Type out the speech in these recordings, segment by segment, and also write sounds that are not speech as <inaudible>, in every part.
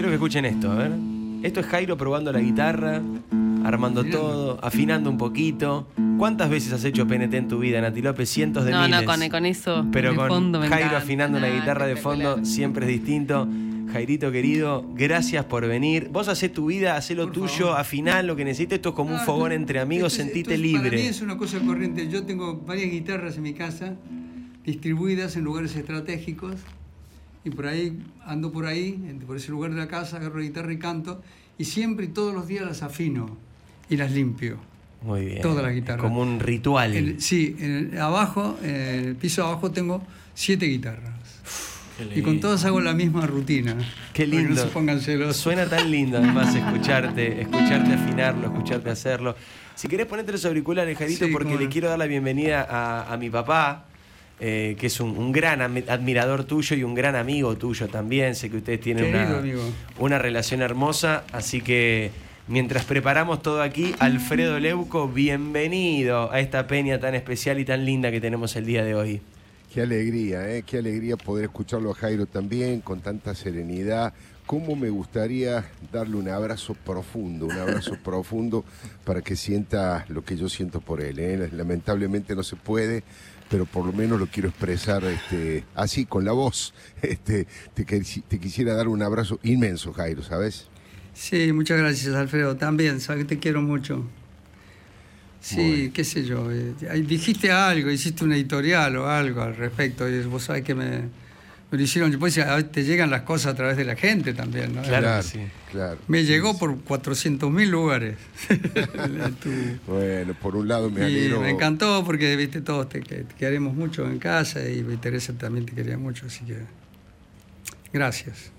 quiero que escuchen esto, a ver. Esto es Jairo probando la guitarra, armando todo, afinando un poquito. ¿Cuántas veces has hecho PNT en tu vida, Nati López? Cientos de No, miles. no, con, con eso. Pero con fondo Jairo encanta. afinando una guitarra de fondo siempre es distinto. Jairito querido, gracias por venir. Vos hacés tu vida, hacé lo Por tuyo, favor. afiná lo que necesites. Esto es como un Ah, fogón esto- entre amigos, esto es- sentite esto es- Para mí libre. es una cosa corriente. Yo tengo varias guitarras en mi casa, distribuidas en lugares estratégicos, y por ahí, ando por ahí, por ese lugar de la casa, agarro la guitarra y canto, y siempre y todos los días las afino y las limpio. Muy bien. toda la guitarra. Como un ritual. En- sí, en el- abajo, en el piso abajo tengo siete guitarras. Y con todas hago la misma rutina. Qué para que lindo. no se pongan celosos. Suena tan lindo además escucharte, escucharte afinarlo, escucharte hacerlo. Si querés ponerte los auriculares, Jarito, Sí, porque cómo le quiero dar la bienvenida a, a mi papá, eh, que es un, un gran admirador tuyo y un gran amigo tuyo también. Sé que ustedes tienen una relación hermosa, así que mientras preparamos todo aquí, Alfredo Leuco, bienvenido a esta peña tan especial y tan linda que tenemos el día de hoy. Qué alegría, ¿eh? qué alegría poder escucharlo a Jairo también, con tanta serenidad. Cómo me gustaría darle un abrazo profundo, un abrazo <laughs> profundo para que sienta lo que yo siento por él. ¿eh? Lamentablemente no se puede, pero por lo menos lo quiero expresar este, así, con la voz. <laughs> Este, te, quisi- te quisiera dar un abrazo inmenso, Jairo, ¿sabes? Sí, muchas gracias, Alfredo. También, sabes que te quiero mucho. Sí, Bueno. qué sé yo. eh, dijiste algo, hiciste una editorial o algo al respecto. Y vos sabés que me lo hicieron. Después te llegan las cosas a través de la gente también, ¿no? Claro sí. claro. Me llegó por 400.000 lugares. <laughs> Tu- Bueno, por un lado me y alegro. me encantó porque, viste, todos te, te queremos mucho en casa y Teresa también te quería mucho, así que gracias.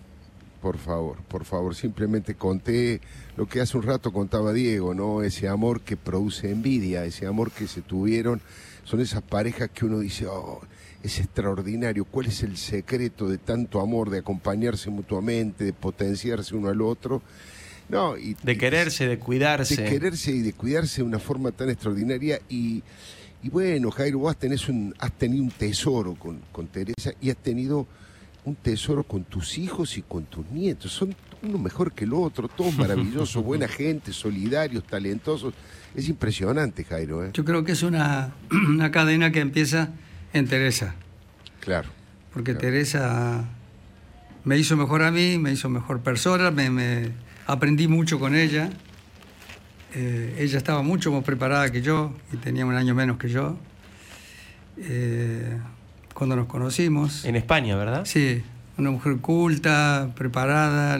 Por favor, por favor, simplemente conté lo que hace un rato contaba Diego, ¿no? Ese amor que produce envidia, ese amor que se tuvieron, son esas parejas que uno dice, oh, es extraordinario, ¿cuál es el secreto de tanto amor, de acompañarse mutuamente, de potenciarse uno al otro? No, y, De quererse, de cuidarse. de quererse y de cuidarse de una forma tan extraordinaria y, y bueno, Jairo, vos tenés un, has tenido un tesoro con, con Teresa y has tenido un tesoro con tus hijos y con tus nietos. Son uno mejor que el otro, todos maravillosos, buena <laughs> gente, solidarios, talentosos. Es impresionante, Jairo, ¿eh? Yo creo que es una, <clears throat> una cadena que empieza en Teresa, Claro. porque Claro. Teresa me hizo mejor a mí, me hizo mejor persona, me, me- aprendí mucho con ella. Eh, ella estaba mucho más preparada que yo y tenía un año menos que yo. Eh, cuando nos conocimos. En España, ¿verdad? Sí, una mujer culta, preparada,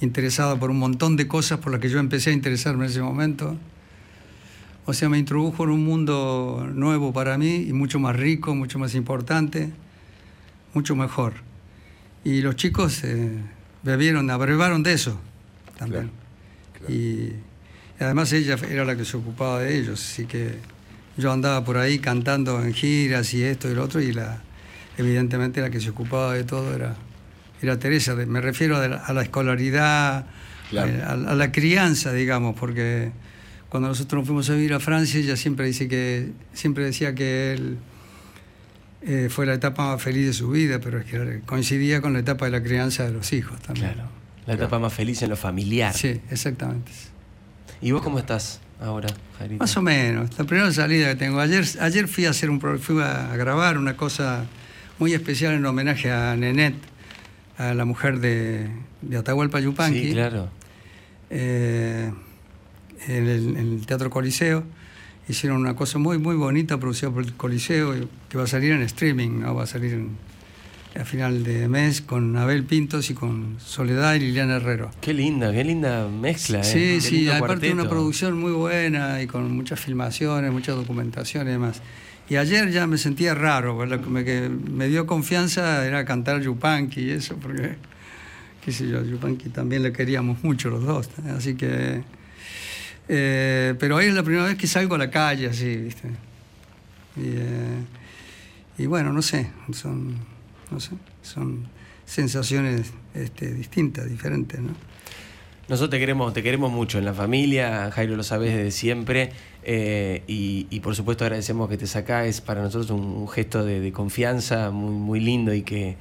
interesada por un montón de cosas por las que yo empecé a interesarme en ese momento. O sea, me introdujo en un mundo nuevo para mí y mucho más rico, mucho más importante, mucho mejor. Y los chicos eh, bebieron, abrevaron de eso también. Claro, Y además ella era la que se ocupaba de ellos, así que yo andaba por ahí cantando en giras y esto y lo otro, y la, evidentemente la que se ocupaba de todo era, era Teresa. Me refiero a la, a la escolaridad, Claro. a, a la crianza, digamos, porque cuando nosotros nos fuimos a vivir a Francia, ella siempre dice que siempre decía que él eh, fue la etapa más feliz de su vida, pero es que coincidía con la etapa de la crianza de los hijos también. Claro. La etapa más feliz en lo familiar. Sí, exactamente. ¿Y vos cómo estás ahora, Jairito? Más o menos. La primera salida que tengo. Ayer, ayer fui a hacer un pro- fui a grabar una cosa muy especial en homenaje a Nenet, a la mujer de, de Atahualpa Yupanqui. Sí, claro. eh, en, el, en el Teatro Coliseo. Hicieron una cosa muy, muy bonita producida por el Coliseo que va a salir en streaming, ¿no? va a salir en- a final de mes con Abel Pintos y con Soledad y Liliana Herrero. Qué linda, qué linda mezcla, ¿eh? Sí, sí, aparte de una producción muy buena y con muchas filmaciones, mucha documentación y demás. Y ayer ya me sentía raro, porque lo que me, que me dio confianza era cantar Yupanqui y eso, porque, qué sé yo, Yupanqui también le queríamos mucho los dos. ¿eh? Así que. Eh, pero hoy es la primera vez que salgo a la calle, así, ¿viste? Y, eh, y bueno, no sé, son, no sé, son sensaciones este, distintas, diferentes, ¿no? Nosotros te queremos, te queremos mucho en la familia, Jairo lo sabes desde siempre, eh, y, por supuesto agradecemos que te sacás, es para nosotros un, un gesto de, de confianza muy, muy lindo y que,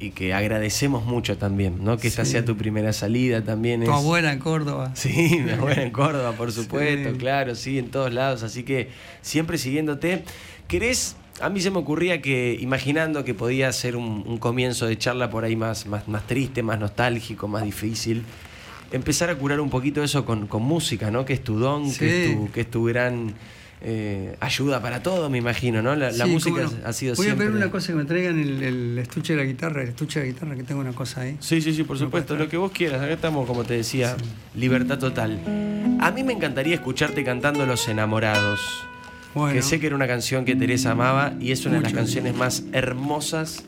y que agradecemos mucho también, ¿no? Que Sí. sea tu primera salida también. Tu es- abuela en Córdoba. <laughs> Sí, mi abuela en Córdoba, por <laughs> supuesto, Sí. claro, sí, en todos lados. Así que siempre siguiéndote. ¿Querés? A mí se me ocurría que, imaginando que podía ser un, un comienzo de charla por ahí más, más, más triste, más nostálgico, más difícil, empezar a curar un poquito eso con, con música, ¿no? Que es tu don, que, es Sí. tu, que es tu gran eh, ayuda para todo, me imagino, ¿no? La, música no. ha sido Voy siempre... a pedir una cosa que me traigan el, el estuche de la guitarra, el estuche de la guitarra, que tengo una cosa ahí. Sí, sí, sí, por ¿Me supuesto, lo que vos quieras. Acá estamos, como te decía, libertad total. A mí me encantaría escucharte cantando Los Enamorados, Bueno, que sé que era una canción que Teresa amaba y es una de las canciones más hermosas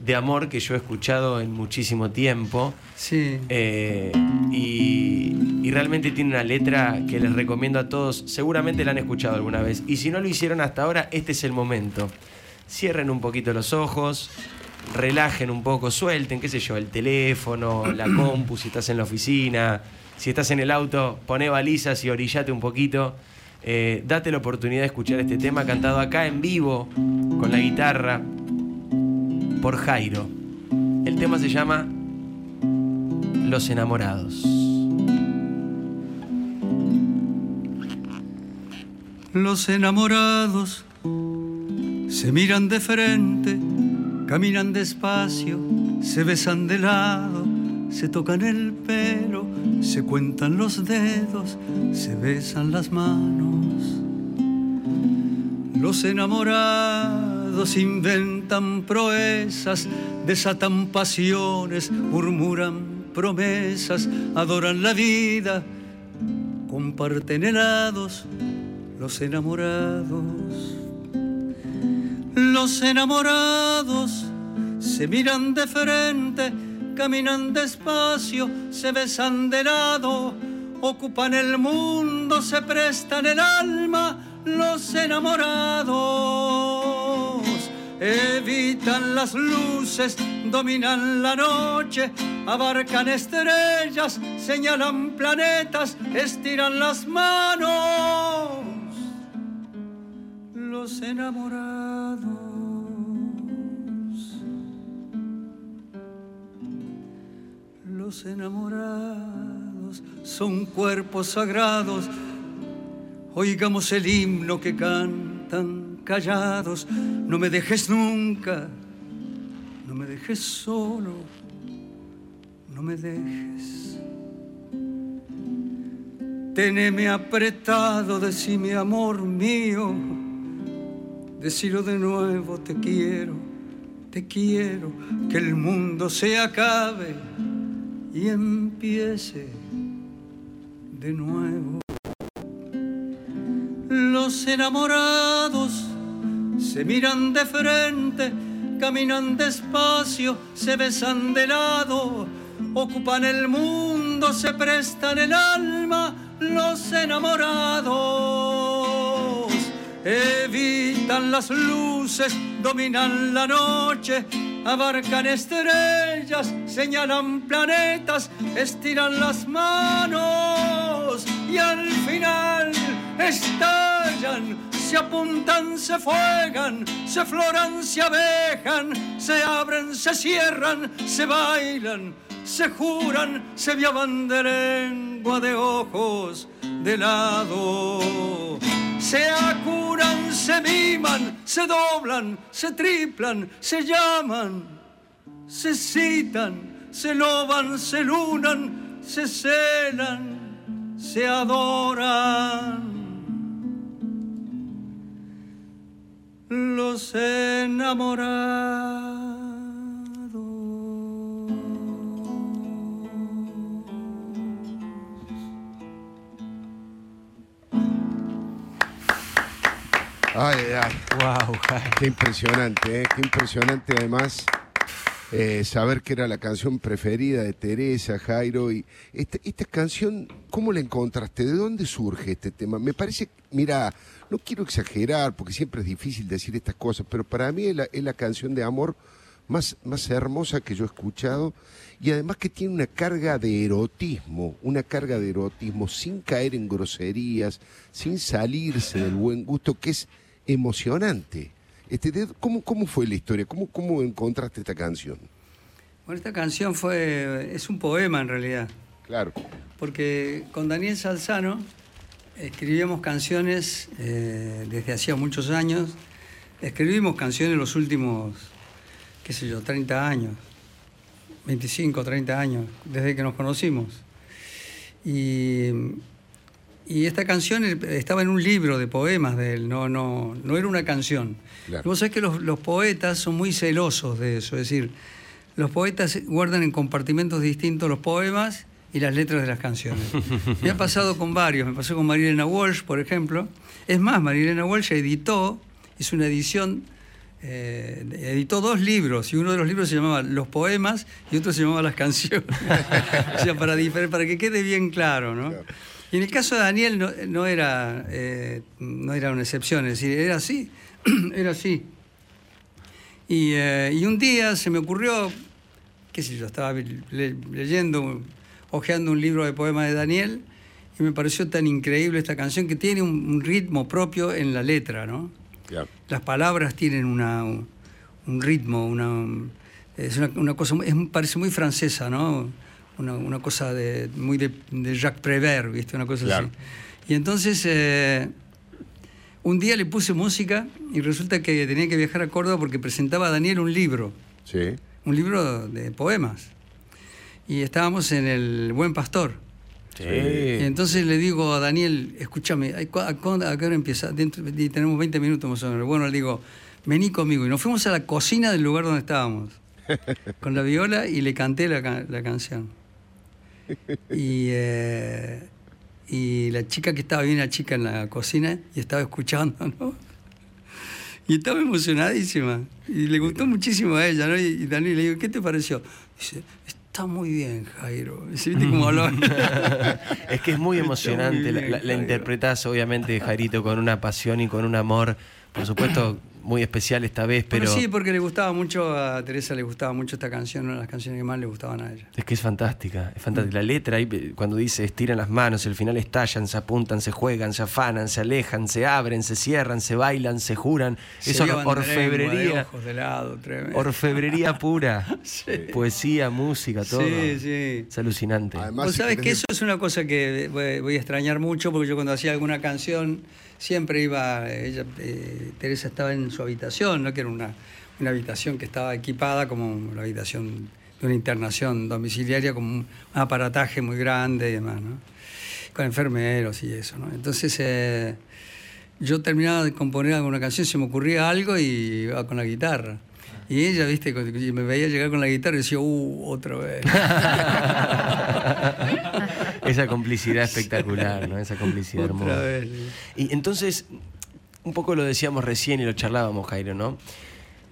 de amor que yo he escuchado en muchísimo tiempo. sí. Eh, y, y realmente tiene una letra que les recomiendo a todos. Seguramente la han escuchado alguna vez. Y si no lo hicieron hasta ahora, este es el momento. Cierren un poquito los ojos, relajen un poco, suelten, qué sé yo, el teléfono, la <clears throat> compu, si estás en la oficina, si estás en el auto, poné balizas y orillate un poquito. Eh, date la oportunidad de escuchar este tema cantado acá en vivo, con la guitarra, por Jairo. El tema se llama Los enamorados. Los enamorados se miran de frente, caminan despacio, se besan de lado, se tocan el pelo, se cuentan los dedos, se besan las manos. Los enamorados inventan proezas, desatan pasiones, murmuran promesas, adoran la vida, comparten helados, los enamorados. Los enamorados se miran de frente, caminan despacio, se besan de lado, ocupan el mundo, se prestan el alma, los enamorados. Evitan las luces, dominan la noche, abarcan estrellas, señalan planetas, estiran las manos los enamorados. Los enamorados son cuerpos sagrados. Oigamos el himno que cantan callados. No me dejes nunca, no me dejes solo, no me dejes. Teneme apretado, decime amor mío. Decirlo de nuevo, te quiero, te quiero, que el mundo se acabe y empiece de nuevo. Los enamorados se miran de frente, caminan despacio, se besan de lado, ocupan el mundo, se prestan el alma, los enamorados. Evitan las luces, dominan la noche, abarcan estrellas, señalan planetas, estiran las manos y al final estallan, se apuntan, se fuegan, se floran, se abejan, se abren, se cierran, se bailan, se juran, se viaban de lengua, de ojos, de lado. Se acuran, se miman, se doblan, se triplan, se llaman, se citan, se loban, se lunan, se celan, se adoran. Los enamorados. Ay, ay, Wow, qué impresionante, ¿eh? qué impresionante además eh, saber que era la canción preferida de Teresa, Jairo. Y esta, esta canción, ¿cómo la encontraste? ¿De dónde surge este tema? Me parece, mira, no quiero exagerar porque siempre es difícil decir estas cosas, pero para mí es la, es la canción de amor más, más hermosa que yo he escuchado y además que tiene una carga de erotismo, una carga de erotismo sin caer en groserías, sin salirse del buen gusto, que es emocionante. Este, ¿cómo, ¿Cómo fue la historia? ¿Cómo, ¿Cómo encontraste esta canción? Bueno, esta canción fue, es un poema en realidad, Claro. porque con Daniel Salzano escribíamos canciones eh, desde hacía muchos años. Escribimos canciones los últimos, qué sé yo, 30 años, 25, 30 años, desde que nos conocimos. Y, y esta canción estaba en un libro de poemas de él, no, no, no era una canción. Claro. Vos sabés que los, los poetas son muy celosos de eso, es decir, los poetas guardan en compartimentos distintos los poemas y las letras de las canciones. Me ha pasado con varios, me pasó con Marilena Walsh, por ejemplo. Es más, Marilena Walsh editó, hizo una edición, eh, editó dos libros, y uno de los libros se llamaba Los poemas y otro se llamaba Las canciones. <laughs> o sea, para, para que quede bien claro, ¿no? Claro. Y en el caso de Daniel no, no era, eh, no era una excepción, es decir, era así, <clears throat> era así. Y, eh, y un día se me ocurrió, qué sé yo, estaba le- leyendo, hojeando un libro de poemas de Daniel y me pareció tan increíble esta canción que tiene un, un ritmo propio en la letra, ¿no? Claro. Las palabras tienen una, un, ritmo, una, es una, una cosa, es, parece muy francesa, ¿no? Una, una cosa de, muy de, de Jacques Prévert, ¿viste? Una cosa Claro. así. Y entonces, eh, un día le puse música y resulta que tenía que viajar a Córdoba porque presentaba a Daniel un libro, Sí. un libro de poemas. Y estábamos en el Buen Pastor. Sí. Y entonces le digo a Daniel, escúchame, ¿a, cu- a cu- a qué hora empieza? Dentro, y tenemos 20 minutos más o menos. Bueno, le digo, vení conmigo. Y nos fuimos a la cocina del lugar donde estábamos, <laughs> con la viola y le canté la, ca- la canción. Y, eh, y la chica que estaba, bien la chica en la cocina y estaba escuchando, ¿no? Y estaba emocionadísima. Y le gustó muchísimo a ella, ¿no? Y, y Daniel le digo, ¿qué te pareció? Dice, está muy bien, Jairo. ¿Viste cómo hablaba? <laughs> Es que es muy emocionante. muy la, bien, la- interpretás, obviamente, Jairito, con una pasión y con un amor, por supuesto, muy especial esta vez, pero Bueno, sí, porque le gustaba mucho, a Teresa le gustaba mucho esta canción, una de las canciones que más le gustaban a ella. es que es fantástica. Es fantástica. La letra, ahí, eh, cuando dice estiran las manos, el final estallan, se apuntan, se juegan, se afanan, se alejan, se abren, se cierran, se bailan, se juran. Es Se or- llevan de orfebrería. ojos de lado, tremendo. Orfebrería <laughs> pura. Poesía, música, todo. Sí, sí. Es alucinante. Además, Vos si sabés querés que eso es una cosa que voy a extrañar mucho porque yo cuando hacía alguna canción siempre iba, ella, eh, Teresa estaba en su habitación, ¿no? que era una, una habitación que estaba equipada como la habitación de una internación domiciliaria, como un aparataje muy grande y demás, ¿no? con enfermeros y eso. ¿no? Entonces eh, yo terminaba de componer alguna canción, se me ocurría algo y iba con la guitarra. Y ella, viste, me veía llegar con la guitarra y decía, uh, otra vez. <laughs> Esa complicidad espectacular, ¿no? Esa complicidad Otra hermosa. vez. Y entonces, un poco lo decíamos recién y lo charlábamos, Jairo, ¿no?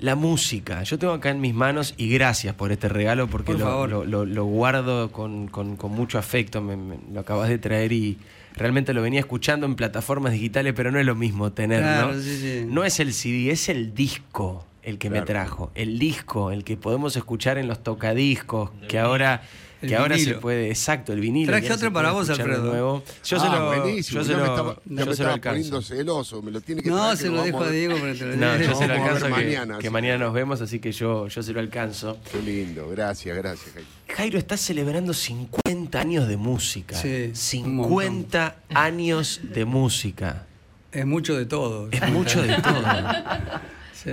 La música. Yo tengo acá en mis manos, y gracias por este regalo, porque Por lo, lo- lo- lo guardo con, con- con mucho afecto. Me, me- lo acabas de traer y realmente lo venía escuchando en plataformas digitales, pero no es lo mismo tenerlo. Claro, sí, sí. No es el CD, es el disco el que me trajo. El disco, el que podemos escuchar en los tocadiscos, que ahora. El Que ahora se puede, exacto, el vinilo. Traje otro para vos, Alfredo. nuevo. Yo ah, se lo, buenísimo. yo se lo, me estaba, yo me se lo poniendo celoso. Me lo tiene que No, se que lo dejo a. Diego para lo No, yo se lo alcanzo que, mañana, que mañana nos vemos, así que yo, yo se lo alcanzo. Qué lindo. Gracias, gracias. Jaime. Jairo está celebrando 50 años de música. Sí, un 50 años de música. Es mucho de todo. Es mucho de todo. <laughs> Sí,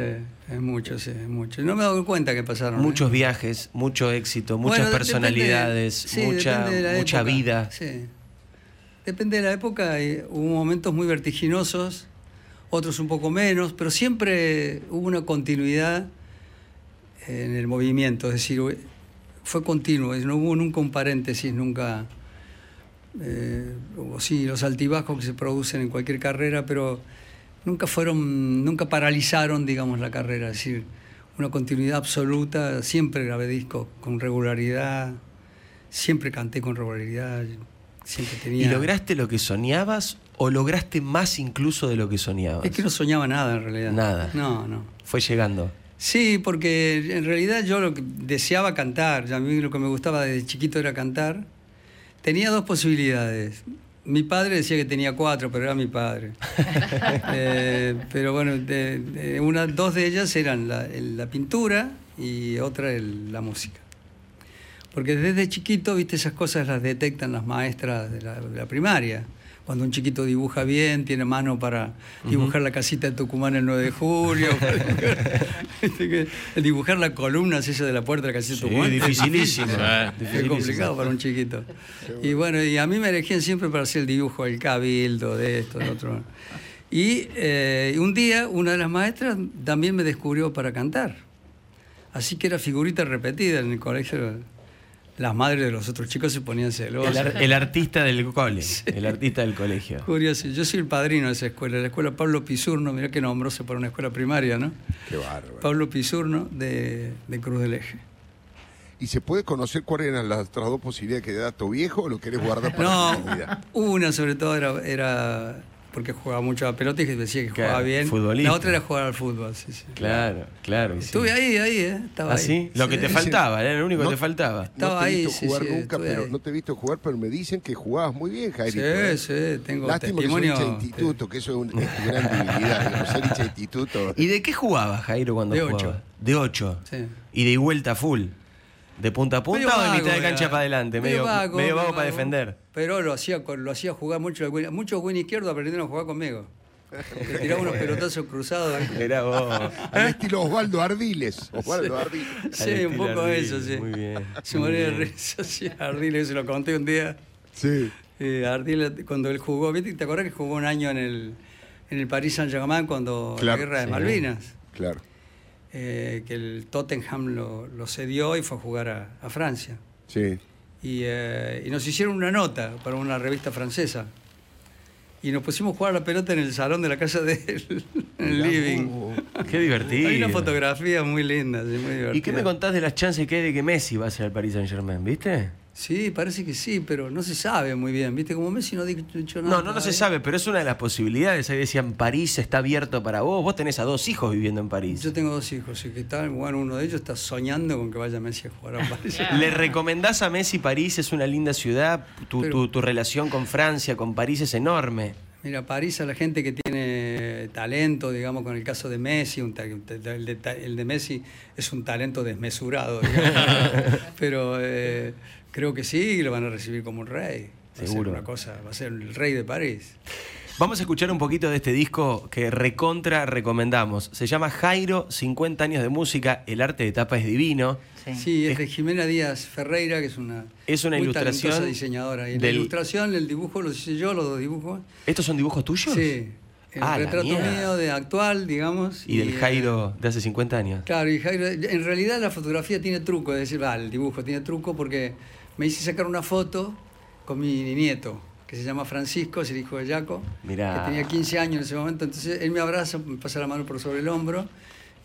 es mucho, sí, es mucho. No me he dado cuenta que pasaron. ¿eh? Muchos viajes, mucho éxito, muchas Bueno, personalidades, sí, mucha, de mucha época. vida. Sí. Depende de la época. eh, Hubo momentos muy vertiginosos, otros un poco menos, pero siempre hubo una continuidad en el movimiento. Es decir, fue continuo, no hubo nunca un paréntesis, nunca. Eh, sí, los altibajos que se producen en cualquier carrera, pero nunca fueron, nunca paralizaron, digamos, la carrera. Es decir, una continuidad absoluta. Siempre grabé discos con regularidad, siempre canté con regularidad, siempre tenía. ¿Y lograste lo que soñabas o lograste más incluso de lo que soñabas? Es que no soñaba nada en realidad. Nada. No, no. Fue llegando. Sí, porque en realidad yo lo que deseaba cantar, ya a mí lo que me gustaba desde chiquito era cantar. Tenía dos posibilidades. Mi padre decía que tenía cuatro, pero era mi padre. <laughs> Eh, pero bueno, de- de- una, dos de ellas eran la, el- la pintura y otra el- la música. Porque desde chiquito, viste, esas cosas las detectan las maestras de la, de la primaria. Cuando un chiquito dibuja bien, tiene mano para dibujar la casita de Tucumán el 9 de julio, <laughs> dibujar, dibujar la columna esa de la puerta de la casita de Tucumán. Sí, dificilísimo. Es Dificilísimo. complicado para un chiquito. Y bueno, y a mí me elegían siempre para hacer el dibujo del cabildo, de esto, de otro. Y eh, un día una de las maestras también me descubrió para cantar. Así que era figurita repetida en el colegio. Las madres de los otros chicos se ponían El, celosas. ar- el artista del cole, el artista del colegio. Curioso. Yo soy el padrino de esa escuela, la escuela Pablo Pisurno, mirá que nombroso para una escuela primaria, ¿no? Qué bárbaro. Pablo Pisurno de, de Cruz del Eje. ¿Y se puede conocer cuáles eran las otras dos posibilidades que da tu viejo o lo querés guardar para No, la comunidad? una sobre todo era, era porque jugaba mucho a la pelota y que decía que Claro, jugaba bien. futbolista. La otra era jugar al fútbol, sí, sí. Claro, claro. sí. Estuve ahí, ahí, ¿eh? Estaba ¿Ah, ahí. Lo que te Sí. faltaba, era lo único No- que te faltaba. No Estaba te he ahí, visto sí, jugar sí, nunca, pero ahí. no te he visto jugar, pero me dicen que jugabas muy bien, Jairito. Sí, ¿eh? sí, tengo Lástima que sos testimonio. hincha de instituto, que eso es, un- es tu gran debilidad, <laughs> que ser hincha de instituto. ¿Y de qué jugabas, Jairo, cuando De jugabas? ocho. De 8. Sí. ¿Y de vuelta full? ¿De punta a punta Medio o de vago mitad de era. cancha para adelante? Medio, vago, medio vago medio para defender. Pero lo hacía, lo hacía jugar mucho. Muchos win izquierdo aprendieron a jugar conmigo. <laughs> Le tiraba unos pelotazos cruzados. Era vos. Al estilo Osvaldo Ardiles. Osvaldo Ardiles. Sí, un poco Ardiles, eso, sí. Muy bien. Se moría de risa, sí, Ardiles, se lo conté un día. Sí. Eh, Ardiles, cuando él jugó, ¿viste? ¿te acordás que jugó un año en el, en el Paris Saint-Germain cuando Claro, la guerra de sí. Malvinas? Claro. Eh, que el Tottenham lo, lo cedió y fue a jugar a, a Francia. Sí. Y, eh, y nos hicieron una nota para una revista francesa. Y nos pusimos a jugar a la pelota en el salón de la casa de él, <laughs> en el living. Qué divertido. Hay una fotografía muy linda, sí, muy divertida. ¿Y qué me contás de las chances que hay de que Messi va a ser al Paris Saint Germain? ¿Viste? Sí, parece que sí, pero no se sabe muy bien. ¿Viste? Como Messi no ha dicho nada. No, no, no se sabe, pero es una de las posibilidades. Ahí decían, París está abierto para vos. Vos tenés a dos hijos viviendo en París. Yo tengo dos hijos y que tal, bueno, uno de ellos está soñando con que vaya Messi a jugar a París. <laughs> ¿Le recomendás a Messi París? Es una linda ciudad. Tu, Pero- tu- tu relación con Francia, con París es enorme. Mira, París a la gente que tiene talento, digamos, con el caso de Messi, un el, de, el de Messi es un talento desmesurado, digamos. <laughs> pero eh, creo que sí, lo van a recibir como un rey. Va a Seguro. ser una cosa, va a ser el rey de París. Vamos a escuchar un poquito de este disco que recontra recomendamos. Se llama Jairo, 50 años de música, el arte de tapa es divino. Sí. Sí, es de Jimena Díaz Ferreira, que es una, Es una muy ilustración diseñadora. Y del- la ilustración, el dibujo, lo hice yo, los dos dibujos. ¿Estos son dibujos tuyos? Sí, el Ah, la retrato mío de actual, digamos. Y del eh, Jairo de hace 50 años. Claro, y Jairo, en realidad la fotografía tiene truco, es decir, va, el dibujo tiene truco porque me hice sacar una foto con mi nieto, que se llama Francisco, es el hijo de Jaco, Mirá. que tenía 15 años en ese momento, entonces él me abraza, me pasa la mano por sobre el hombro,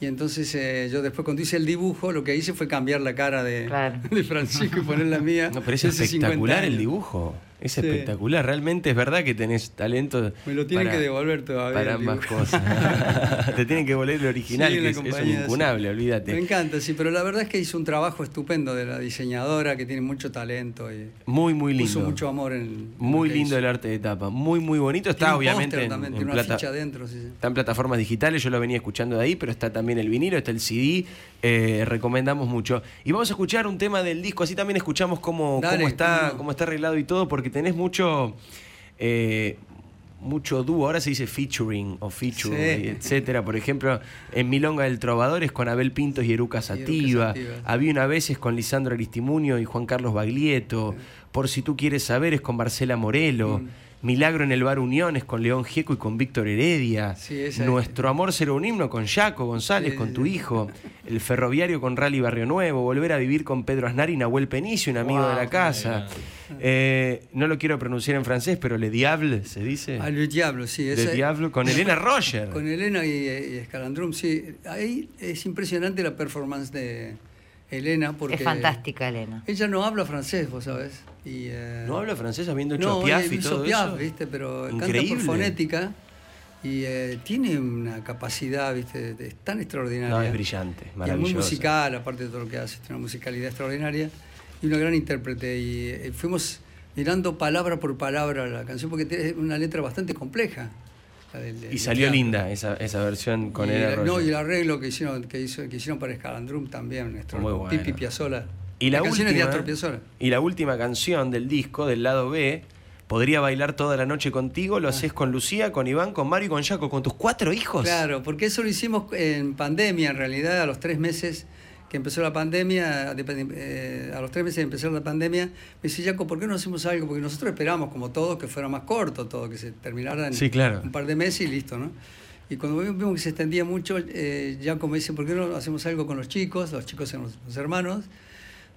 y entonces eh, yo después cuando hice el dibujo, lo que hice fue cambiar la cara de, Claro. <laughs> de Francisco y poner la mía. No, pero es de hace 50 espectacular el dibujo. Es Sí. espectacular. Realmente es verdad que tenés talento. Me lo tienen para- que devolver todavía. Para ambas cosas. <laughs> Te tienen que volver el original, Sí, que es, es un incunable, sí. olvídate. Me encanta, sí, pero la verdad es que hizo un trabajo estupendo de la diseñadora, que tiene mucho talento y Muy, muy lindo. puso mucho amor en Muy lindo el arte de tapa. Muy, muy bonito. Está Tiene un obviamente póster en, también, en tiene una ficha adentro. Está en plataformas digitales, yo lo venía escuchando de ahí, pero está también el vinilo, está el CD, eh, recomendamos mucho. Y vamos a escuchar un tema del disco, así también escuchamos cómo, Dale, cómo está, cómo está arreglado y todo, porque tenés mucho, eh, mucho dúo, ahora se dice featuring o feature, Sí. etcétera. Por ejemplo, en Milonga del Trovador es con Abel Pintos y Eruca Sativa. Sativa. Había una vez es con Lisandro Aristimunio y Juan Carlos Baglietto. Por si tú quieres saber es con Marcela Morelo. Mm. Milagro en el Bar Unión es con León Gieco y con Víctor Heredia. Sí, esa es. Nuestro amor será un himno con Jaco González, Sí, con tu sí. hijo. <laughs> El ferroviario con Rally Barrio Nuevo. Volver a vivir con Pedro Aznar y Nahuel Penicio, un amigo de la casa. Eh, no lo quiero pronunciar en francés, pero Le Diable se dice. Al Diablo, sí. Le Diable con <laughs> Elena Roger. Con Elena y, y Escalandrum, sí. Ahí es impresionante la performance de Elena porque... Es fantástica, Elena. Ella no habla francés, vos sabés. Y, eh, ¿No habla francés habiendo hecho no, Piaf y todo Piaf, eso? ¿viste? Pero canta Increíble. por fonética y eh, tiene una capacidad, ¿viste? Es tan extraordinaria. No, es brillante, Y es muy musical, aparte de todo lo que hace, tiene una musicalidad extraordinaria y una gran intérprete. Y eh, fuimos mirando palabra por palabra la canción porque tiene una letra bastante compleja. la del- del Y salió linda esa, esa versión con y, la- No, y el arreglo que hicieron, que hizo, que hicieron para Escalandrum también, nuestro Muy bueno. Pipi Piazzolla, Y la, de última, y la última canción del disco, del lado B, Podría bailar toda la noche contigo, lo haces con Lucía, con Iván, con Mario y con Jaco, con tus cuatro hijos. Claro, porque eso lo hicimos en pandemia, en realidad, a los tres meses que empezó la pandemia, de- eh, a los tres meses de empezar la pandemia, me dice, Jaco, ¿por qué no hacemos algo? Porque nosotros esperamos, como todos, que fuera más corto todo, que se terminara en Sí, claro. un par de meses y listo, ¿no? Y cuando vimos que se extendía mucho, eh, Jaco me dice, ¿por qué no hacemos algo con los chicos? Los chicos son los, los hermanos.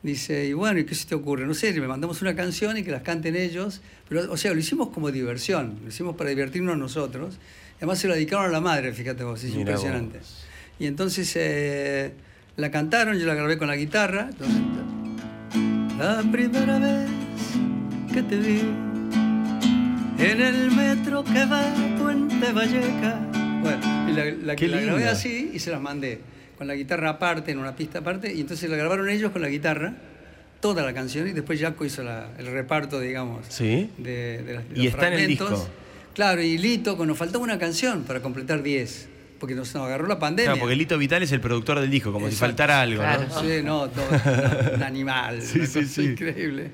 Dice, y bueno, ¿y qué se te ocurre? No sé, le mandamos una canción y que las canten ellos. Pero, o sea, lo hicimos como diversión, lo hicimos para divertirnos nosotros. Además se lo dedicaron a la madre, fíjate vos, es impresionante. vos. Y entonces eh, la cantaron, yo la grabé con la guitarra. entonces, la primera vez que te vi en el metro que va a Puente Valleca. Bueno, y la, la, la grabé así y se las mandé. Con la guitarra aparte, en una pista aparte. Y entonces la grabaron ellos con la guitarra, toda la canción. Y después Jaco hizo la- el reparto, digamos. Sí. De, de las- de Y los está en el fragmentos. disco. Claro, y Lito, nos faltaba una canción para completar 10. Porque nos, nos agarró la pandemia. Claro, porque Lito Vital es el productor del disco, como si faltara algo, Claro. ¿no? Sí, no, todo, no, un animal, <laughs> Sí, una sí, cosa sí. increíble.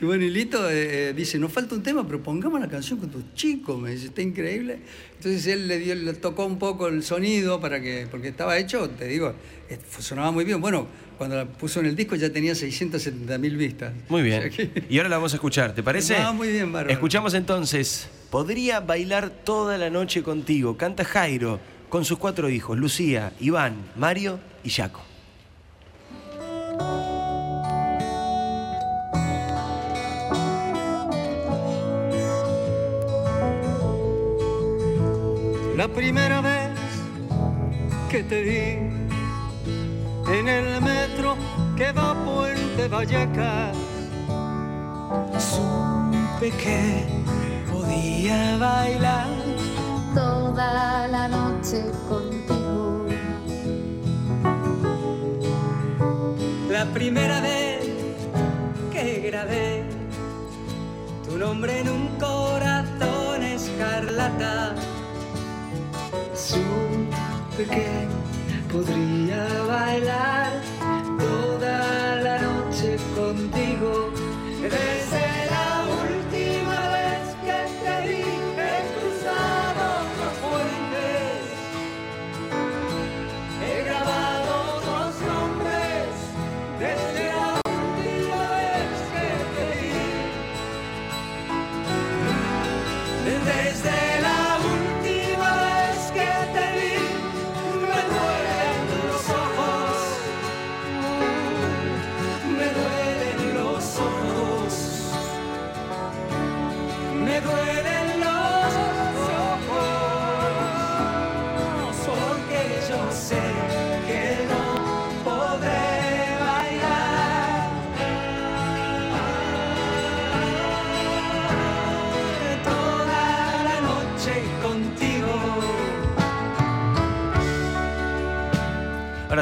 Y bueno, y Lito eh, eh, dice, nos falta un tema, pero pongamos la canción con tus chicos, me dice, está increíble. Entonces él le, dio, le tocó un poco el sonido para que, porque estaba hecho, te digo, sonaba muy bien. Bueno, cuando la puso en el disco ya tenía 670 mil vistas. Muy <laughs> O bien. sea que- Y ahora la vamos a escuchar, ¿te parece? Ah, muy bien, bárbaro. Escuchamos entonces, Podría bailar toda la noche contigo. Canta Jairo con sus cuatro hijos, Lucía, Iván, Mario y Jaco. La primera vez que te vi en el metro que va a Puente Vallecas, supe que podía bailar. Toda la noche contigo. La primera vez que grabé tu nombre en un corazón escarlata, supe que podría bailar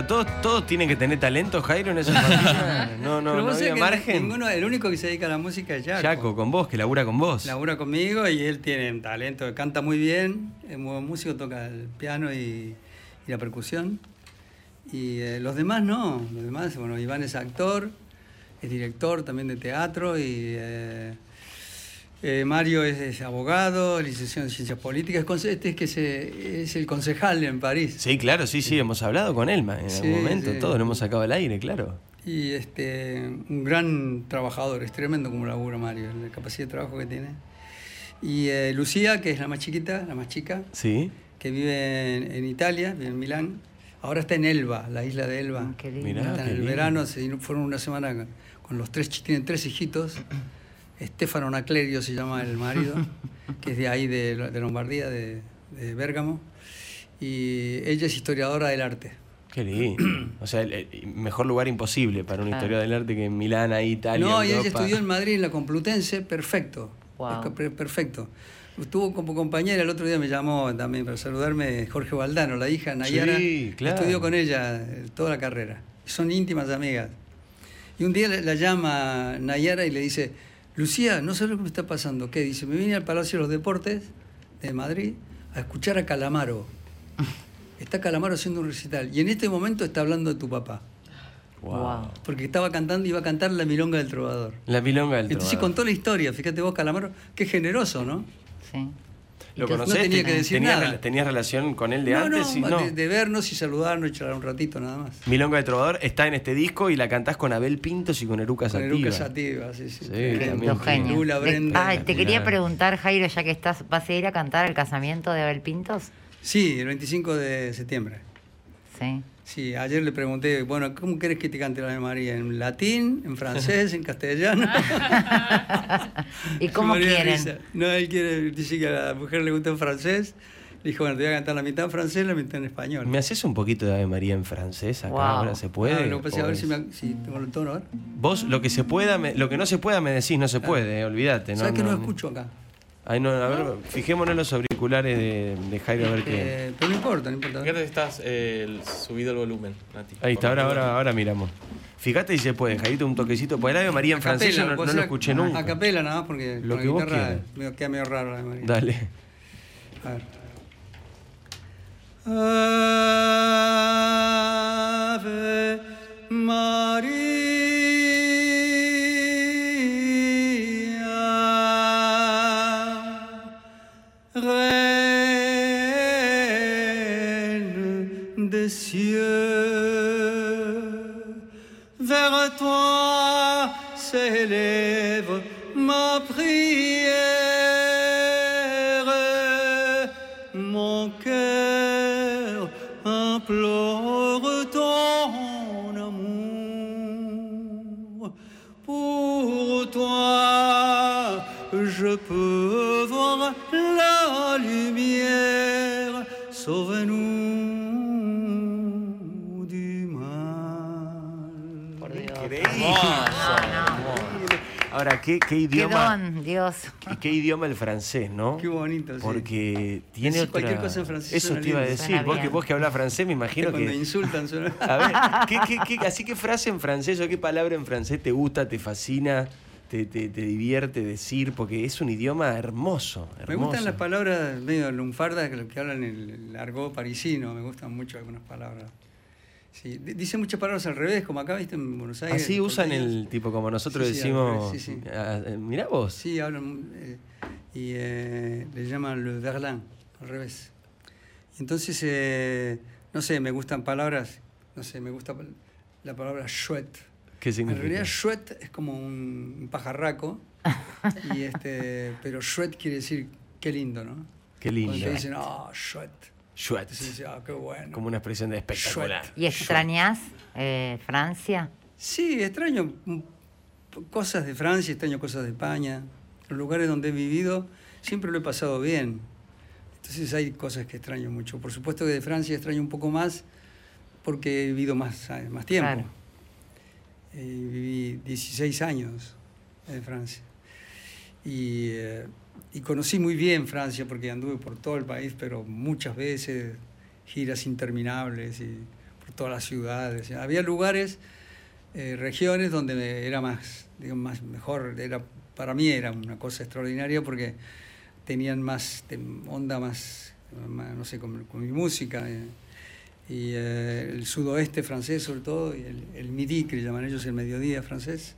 ¿todos, todos tienen que tener talento, Jairo, en esa familia? <laughs> No, no, Pero no vos había margen. ninguno- el único que se dedica a la música es Jaco. Jaco, con vos, que labura con vos. Labura conmigo y él tiene un talento, canta muy bien, es muy buen músico, toca el piano y, y la percusión. Y eh, los demás no, los demás, bueno, Iván es actor, es director también de teatro y eh, eh, Mario es, es abogado, licenciado en ciencias políticas, este es que se- es el concejal en París. Sí, claro, sí, sí, hemos hablado con Elma en Sí, algún momento, sí. todo lo hemos sacado al aire, claro. Y este, un gran trabajador, es tremendo como labura Mario, la capacidad de trabajo que tiene. Y eh, Lucía, que es la más chiquita, la más chica, Sí, que vive en, en Italia, vive en Milán. Ahora está en Elba, la isla de Elba. Ah, qué lindo. Mirá. Está qué en el lindo. verano, se fueron una semana con- los tres, tienen tres hijitos. Estefano Naclerio se llama el marido, que es de ahí, de, de Lombardía, de, de Bérgamo. Y ella es historiadora del arte. qué lindo. <clears throat> O sea, el, el mejor lugar imposible para una Claro. historia del arte que en Milán, ahí, Italia, no, y ella estudió en Madrid, en la Complutense, perfecto. Wow. Perfecto. Estuvo como compañera, el otro día me llamó también para saludarme Jorge Valdano, la hija Nayara. Sí, claro. Estudió con ella eh, toda la carrera. Son íntimas amigas. Y un día la llama Nayara y le dice, Lucía, no sé lo que me está pasando. ¿Qué? Dice, me vine al Palacio de los Deportes de Madrid a escuchar a Calamaro. <laughs> Está Calamaro haciendo un recital. Y en este momento está hablando de tu papá. Wow. Porque estaba cantando, iba a cantar La Milonga del Trovador. La milonga del Entonces trovador. contó la historia, fíjate vos, Calamaro, qué generoso, ¿no? Sí. ¿Lo conocés? no tenía que decir ¿Tenías, nada. rela- tenías relación con él de no, antes? no, y no. De, de vernos y saludarnos y charlar un ratito nada más. Milonga del Trovador está en este disco y la cantás con Abel Pintos y con Eruca Con Sativa. Eruca Sativa, sí, sí. Sí. Lula, De- Brenda. Ay, te quería preguntar, Jairo, ya que estás, ¿vas a ir a cantar el casamiento de Abel Pintos? Sí, el 25 de septiembre. Sí. Sí, ayer le pregunté, bueno, ¿cómo querés que te cante la Ave María? ¿En latín, en francés, en castellano? <laughs> ¿Y cómo quieren? risa. No, él quiere, dice que a la mujer le gusta en francés. Le dijo, bueno, te voy a cantar la mitad en francés y la mitad en español. ¿Me haces un poquito de Ave María en francés acá? Wow. Ahora se puede. Ah, lo que pasa es a ¿O ver si, es- me- si tengo el tono, a ver. Vos lo que se pueda, me- lo que no se pueda me decís, no se puede, eh, olvídate. No, ¿Sabes que no, no- escucho acá? Ay, no, a ver, fijémonos en los auriculares de, de Jairo a ver qué. Eh, pero no importa, no importa. Fíjate si estás eh, subido el volumen, Nati. Ahí está, ahora, ahora, ahora miramos. Fíjate si se puede, Jairito, un toquecito. Pues el Ave María en francés yo no, lo escuché a- nunca. A capela nada más porque Lo con que la vos guitarra quieras. me queda medio raro la Ave María. Dale. A ver. Ave Maria, cieux, vers toi s'élève ma prière. Mon cœur implore ton amour. Pour toi, je peux voir la lumière. Sauve-nous Increíble. Ahora, ¿qué, qué Qué idioma? don, Dios. ¿Qué, qué idioma el francés, no? Qué bonito, sí. Porque tiene otra... cualquier cosa en francés Eso suena te iba a decir. Vos que, vos que hablas francés, me imagino Cuando que... insultan <laughs> suena. A ver, ¿qué, qué, qué- así qué frase en francés o qué palabra en francés te gusta, te fascina, te, te- te divierte decir? Porque es un idioma hermoso. Me gustan las palabras medio lunfardas que lo que hablan el, el argot parisino, me gustan mucho algunas palabras. Sí, di- dicen muchas palabras al revés, como acá, viste, en Buenos Aires. Así usan el tipo como nosotros Sí, sí, decimos. revés, sí, sí. ah, mirá vos. Sí, hablan eh, y eh, le llaman le verlan, al revés. Y entonces, eh, no sé, me gustan palabras, no sé, me gusta la palabra chouette. ¿Qué En significa? realidad, chouette es como un, pajarraco, y este, pero chouette quiere decir qué lindo, ¿no? Qué Cuando lindo. te dicen, ah, chouette. Dice, ah, qué bueno. Como una expresión de espectacular. ¿Y extrañas eh, Francia? Sí, extraño cosas de Francia, extraño cosas de España. Los lugares donde he vivido siempre lo he pasado bien. Entonces hay cosas que extraño mucho. Por supuesto que de Francia extraño un poco más porque he vivido más, ah, más tiempo. Claro. Eh, viví 16 años en Francia. Y, eh, y conocí muy bien Francia porque anduve por todo el país, pero muchas veces, giras interminables y por todas las ciudades. Había lugares, eh, regiones donde era más, digamos, más mejor, era, para mí era una cosa extraordinaria porque tenían más onda más, no sé, con, mi música. eh, y eh, el sudoeste francés sobre todo, y el, midi, que le llaman ellos el mediodía francés.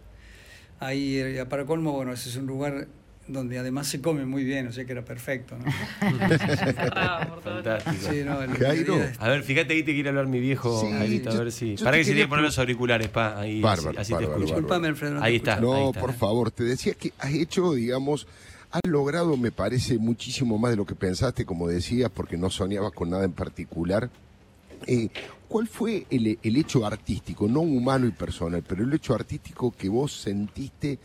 Ahí, para colmo, bueno, ese es un lugar donde además se come muy bien, o sea que era perfecto, ¿no? <laughs> Fantástico. Sí, no, mediodía- A ver, fíjate ahí te quiere hablar mi viejo, Sí, Jairito, a ver si. yo Para te que se que poner los auriculares, pa. Ahí, Bárbaro, así, así te bárbaro, escucho. bárbaro. Disculpame, Alfredo. no te Ahí escucho. está. No, está. por favor, te decía que has hecho, digamos, has logrado, me parece, muchísimo más de lo que pensaste, como decías, porque no soñabas con nada en particular. Eh, ¿Cuál fue el, el hecho artístico, no humano y personal, pero el hecho artístico que vos sentiste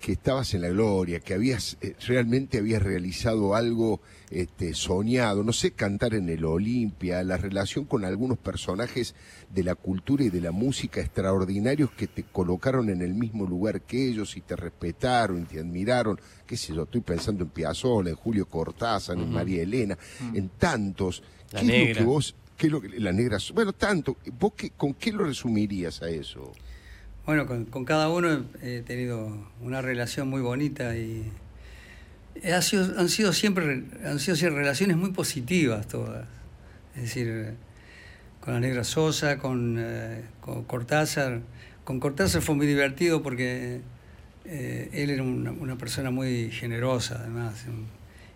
que estabas en la gloria, que habías eh, realmente habías realizado algo este, soñado, no sé, cantar en el Olimpia, la relación con algunos personajes de la cultura y de la música extraordinarios que te colocaron en el mismo lugar que ellos y te respetaron y te admiraron, qué sé yo, estoy pensando en Piazzolla, en Julio Cortázar, en María Elena, en tantos. La ¿Qué es lo que vos, qué es lo que, la negra, bueno, tanto, ¿vos qué, con qué lo resumirías a eso? Bueno, con, con cada uno he tenido una relación muy bonita y ha sido, han sido siempre han sido siempre relaciones muy positivas todas. Es decir, con la Negra Sosa, con, eh, con Cortázar. Con Cortázar fue muy divertido porque eh, él era una, persona muy generosa, además,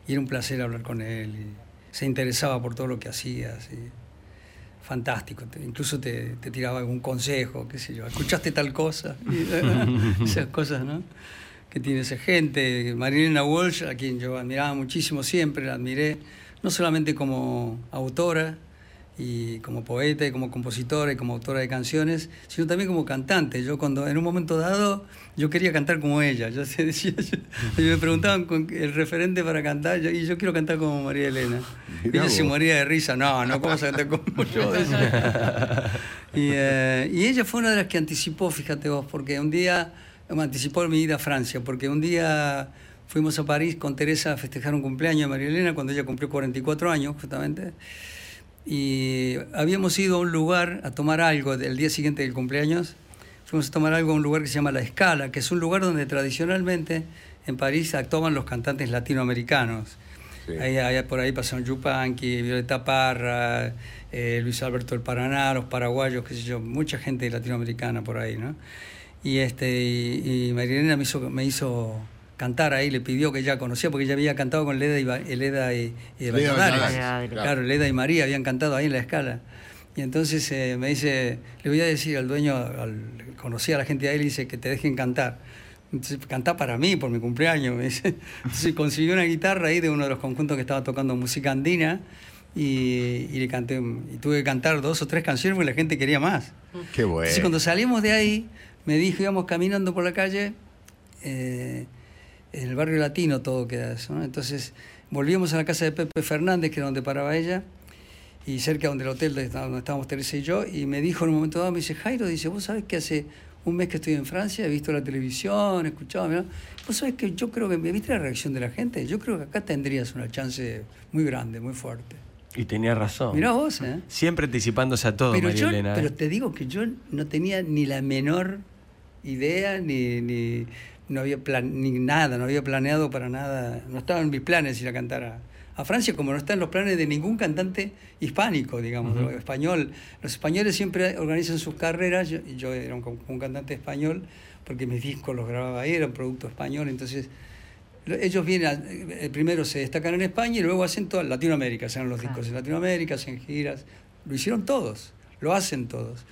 y era un placer hablar con él. se interesaba por todo lo que hacías. y fantástico. incluso te, te tiraba algún consejo, qué sé yo. ¿Escuchaste tal cosa? <laughs> Y, <laughs> esas cosas, ¿no? Que tiene esa gente. Marilena Walsh, a quien yo admiraba muchísimo siempre, la admiré, no solamente como autora, y como poeta y como compositora y como autora de canciones, sino también como cantante. Yo cuando en un momento dado yo quería cantar como ella. <laughs> Yo se decía, yo- me preguntaban con el referente para cantar yo- y yo quiero cantar como María Elena. <laughs> Y Mirá ella se moría de risa. No, no, ¿cómo vas a cantar como <laughs> yo? Y, eh, y ella fue una de las que anticipó, fíjate vos, porque un día me anticipó mi ida a Francia, porque un día fuimos a París con Teresa a festejar un cumpleaños de María Elena cuando ella cumplió 44 años, justamente y habíamos ido a un lugar a tomar algo el día siguiente del cumpleaños. Fuimos a tomar algo a un lugar que se llama La Escala, que es un lugar donde tradicionalmente en París actuaban los cantantes latinoamericanos. Sí. Ahí, ahí- por ahí pasaron Yupanqui, Violeta Parra, eh, Luis Alberto del Paraná, los paraguayos, qué sé yo, mucha gente latinoamericana por ahí, ¿no? Y, este, y, y Marilena me hizo, me hizo cantar ahí, le pidió que ya conocía, porque ella había cantado con Leda y, Ba- Leda y, y Leda Valladares. Valladares, Claro. Leda y María habían cantado ahí en la escala. Y entonces eh, me dice, le voy a decir al dueño, al, conocí a la gente de ahí, le dice que te dejen cantar. Entonces, cantá para mí, por mi cumpleaños, me dice. Entonces consiguió una guitarra ahí de uno de los conjuntos que estaba tocando música andina y, y le canté, y tuve que cantar dos o tres canciones porque la gente quería más. Qué bueno. Entonces cuando salimos de ahí, me dijo, íbamos caminando por la calle, eh, en el barrio latino todo queda eso, ¿no? Entonces volvíamos a la casa de Pepe Fernández, que era donde paraba ella, y cerca donde el hotel donde estábamos Teresa y yo, y me dijo en un momento dado, me dice, Jairo, dice, vos sabés que hace un mes que estoy en Francia, he visto la televisión, he escuchado, mirá, vos sabés que yo creo que, ¿viste la reacción de la gente? Yo creo que acá tendrías una chance muy grande, muy fuerte. Y tenía razón. Mirá vos, ¿eh? Siempre anticipándose a todo, pero María yo, Elena. ¿eh? pero te digo que yo no tenía ni la menor idea, ni, ni no había plan, ni nada, no había planeado para nada, no estaba en mis planes ir a cantar a, a Francia, como no está en los planes de ningún cantante hispánico, digamos, español. Los españoles siempre organizan sus carreras, yo, yo era un, un cantante español, porque mis discos los grababa ahí, era un producto español, entonces lo- ellos vienen, a- eh, primero se destacan en España y luego hacen todo, Latinoamérica, hacen los discos en Latinoamérica, hacen giras, lo hicieron todos, lo hacen todos,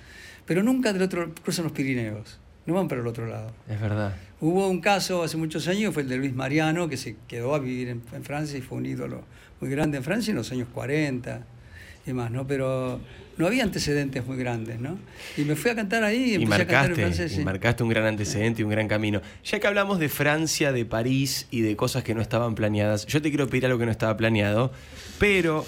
pero nunca del otro, cruzan los Pirineos, no van para el otro lado. Es verdad. Hubo un caso hace muchos años, fue el de Luis Mariano, que se quedó a vivir en, en Francia y fue un ídolo muy grande en Francia en los años 40 y más, ¿no? Pero no había antecedentes muy grandes, ¿no? Y me fui a cantar ahí y Y empecé a cantar en marcaste, francés. y marcaste un gran antecedente y un gran camino. Ya que hablamos de Francia, de París y de cosas que no estaban planeadas, yo te quiero pedir algo que no estaba planeado, pero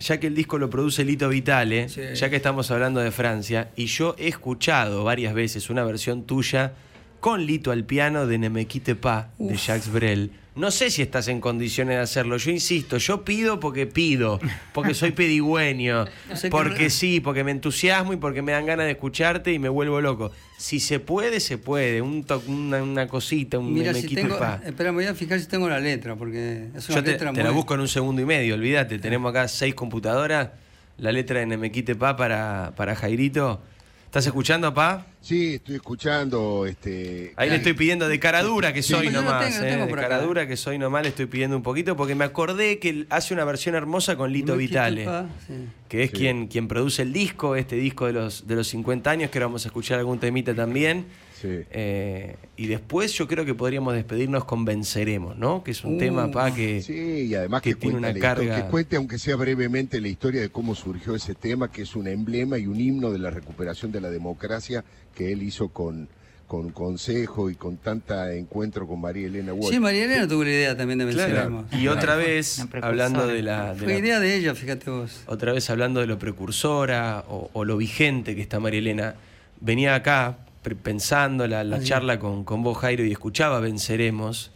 ya que el disco lo produce Lito Vitale, Sí. ya que estamos hablando de Francia, y yo he escuchado varias veces una versión tuya con Lito al piano de Ne me quitte pas de Uf. Jacques Brel. No sé si estás en condiciones de hacerlo. Yo insisto, yo pido porque pido, porque soy pedigüeño, <laughs> No sé qué porque sí, porque me entusiasmo y porque me dan ganas de escucharte y me vuelvo loco. Si se puede, se puede. Un to- una, una cosita, un Mira, me si tengo, pa. espera, me voy a fijar si tengo la letra, porque es una Yo te, letra te la busco en un segundo y medio, olvídate. Tenemos acá seis computadoras, la letra de Nemequite Pa para, para Jairito. ¿Estás escuchando, Pa? Sí, estoy escuchando. Este, Ahí le estoy pidiendo de cara dura que Sí, soy lo nomás. tengo, eh, tengo de cara acá. dura que soy nomás, le estoy pidiendo un poquito porque me acordé que él hace una versión hermosa con Lito Vitale. sí. que es Sí. quien, quien produce el disco, este disco de los, de los 50 años, que ahora vamos a escuchar algún temita también. Sí. Eh, y después yo creo que podríamos despedirnos con Venceremos, ¿no? Que es un Uh, tema, pa, que... Sí, y además que que, tiene una carga- que cuente, aunque sea brevemente, la historia de cómo surgió ese tema, que es un emblema y un himno de la recuperación de la democracia que él hizo con, con consejo y con tanta encuentro con María Elena Walsh. Sí, María Elena tuvo la idea también de Claro. Venceremos. Y otra vez, hablando de la... de Fue la- idea de ella, fíjate vos. otra vez hablando de lo precursora o, o lo vigente que está María Elena, venía acá pensando la, la charla con, con vos, Jairo, y escuchaba Venceremos,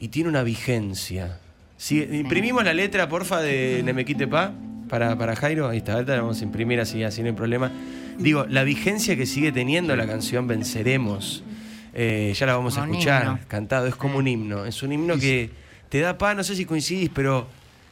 y tiene una vigencia. Sí, imprimimos la letra, porfa, de Nemequite Pa para, para Jairo. Ahí está, ahorita la vamos a imprimir así, así no hay problema. Digo, la vigencia que sigue teniendo la canción Venceremos, eh, ya la vamos a Como escuchar cantado, es como un himno. Es un himno que te da pa, no sé si coincidís, pero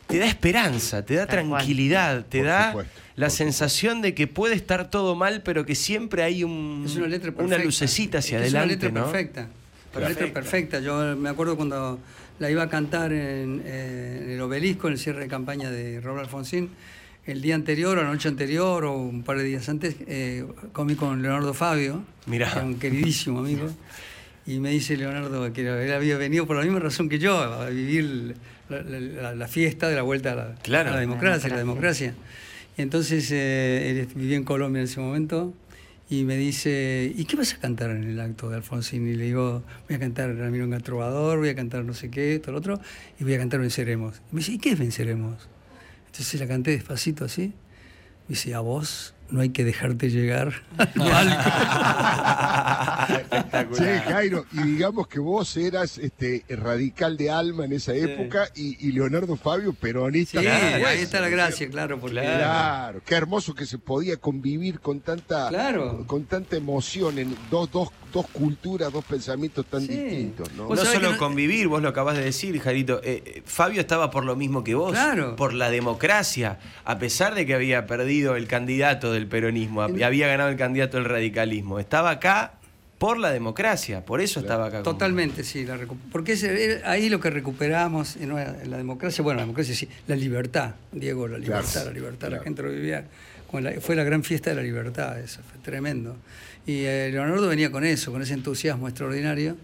te da esperanza, te da tranquilidad, te Por da supuesto, la sensación de que puede estar todo mal, pero que siempre hay un, Es una letra perfecta. lucecita hacia es adelante, una letra ¿no? perfecta. Una letra perfecta. Yo me acuerdo cuando la iba a cantar en, eh, en el obelisco, en el cierre de campaña de Raúl Alfonsín, el día anterior o la noche anterior o un par de días antes, eh, comí con Leonardo Fabio, Mirá. que era un queridísimo amigo, y me dice Leonardo que él había venido por la misma razón que yo, a vivir la, la- la fiesta de la vuelta a la, Claro. a la democracia, la democracia. Y entonces eh, él vivía en Colombia en ese momento y me dice, ¿y qué vas a cantar en el acto de Alfonsín? Y le digo, voy a cantar Ramiro Trovador, voy a cantar no sé qué, todo lo otro, y voy a cantar Venceremos. Y me dice, ¿y qué es Venceremos? Entonces la canté despacito así. Me dice, a vos no hay que dejarte llegar <laughs> palco. Che, Jairo, y digamos que vos eras este, radical de alma en esa época y, y Leonardo Fabio peronista. Sí, ahí está la gracia, claro, porque Claro, qué hermoso que se podía convivir con tanta, Claro. con tanta emoción en dos, dos, dos culturas, dos pensamientos tan Sí. distintos, ¿no? Solo no- convivir, vos lo acabas de decir, Jarito. eh, eh, Fabio estaba por lo mismo que vos, Claro. por la democracia, a pesar de que había perdido el candidato del peronismo y había ganado el candidato del radicalismo. Estaba acá por la democracia, por eso estaba acá. con- Totalmente, sí. La recu- porque es, eh, ahí lo que recuperamos en la, en la democracia, bueno, la democracia sí, la libertad, Diego, la libertad, Claro, la libertad, claro. la gente lo vivía. con la- fue la gran fiesta de la libertad, eso fue tremendo. Y eh, Leonardo venía con eso, con ese entusiasmo extraordinario.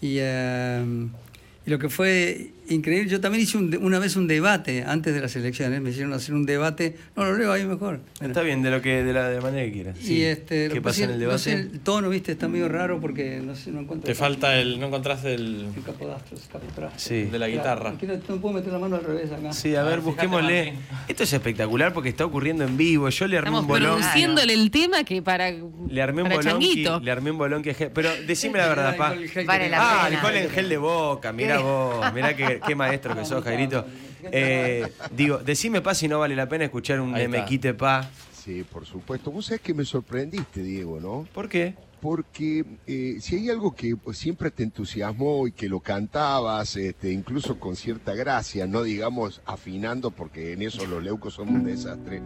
Y, eh, y lo que fue increíble, yo también hice un una vez un debate antes de las elecciones, me hicieron hacer un debate, no lo leo ahí mejor. Bueno. Está bien, de lo que de la de manera que quieras. Y este, ¿Qué que pasa en el no sé, debate? el tono, viste, está medio raro porque no sé, no encuentro. Te falta el. No encontraste el. El capodastro, el capodastro. Sí. de la guitarra. Es que no, no puedo meter la mano al revés acá. Sí, a ver, fíjate, busquémosle. Esto es espectacular porque está ocurriendo en vivo. Yo le armé Estamos un bolón. produciéndole el tema que para. Le armé un bolón. que-. Le armé un bolón que. Pero decime la verdad, pa. Que Vale la Ah, pena. alcohol en gel de boca, mira vos, mirá qué, <laughs> qué maestro que sos, Jairito. <laughs> Eh, digo, decime pa si no vale la pena escuchar un está. Nemequite pa. Sí, por supuesto. Vos sabés que me sorprendiste, Diego, ¿no? ¿Por qué? Porque eh, si hay algo que pues, siempre te entusiasmó y que lo cantabas, este, incluso con cierta gracia, no digamos afinando, porque en eso los leucos son un desastre,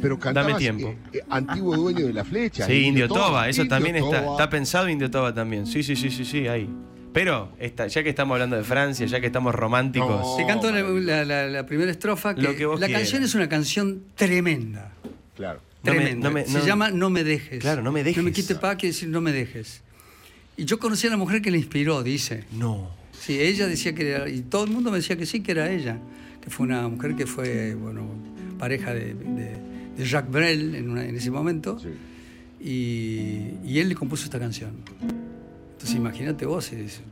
pero cantabas tiempo. eh, eh, antiguo dueño de la flecha. Sí, Indio Toba, eso Indio también está, está pensado Indio Toba también. Sí, sí, sí, sí, sí, ahí. Pero ya que estamos hablando de Francia, ya que estamos románticos. No. Te canto la, maravilloso. la- la- la primera estrofa. Que Lo que vos la quieras. canción es una canción tremenda. Claro. No me- Tremenda. no me- Se llama No me dejes. Claro, No me dejes. No me quite paz, quiere decir no me dejes. Y yo conocí a la mujer que le inspiró, dice. No. Sí, ella decía que era, y todo el mundo me decía que sí, que era ella, que fue una mujer que fue, bueno, pareja de, de- de Jacques Brel en, una- en ese momento, Sí. y, y él le compuso esta canción. Entonces imagínate vos, es,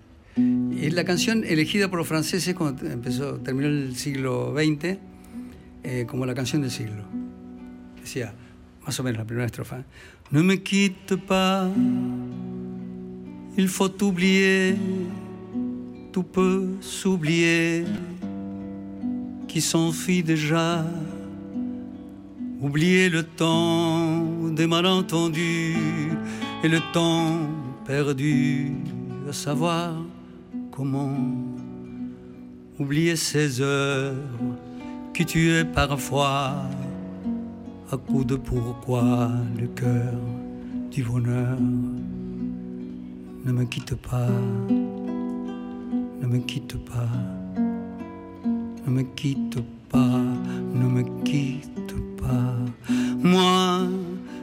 la canción elegida por los franceses cuando terminó el siglo XX, eh, como la canción del siglo. Decía, más o menos la primera estrofa, Ne me quitte pas, il faut oublier, tout peut s'oublier, qui s'enfuit déjà. Oublier le temps des malentendus et le temps perdu à savoir comment oublier ces heures qui tuaient parfois à coups de pourquoi le cœur du bonheur. Ne me quitte pas, ne me quitte pas, ne me quitte pas, ne me quitte pas. Moi,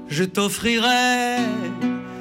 je t'offrirai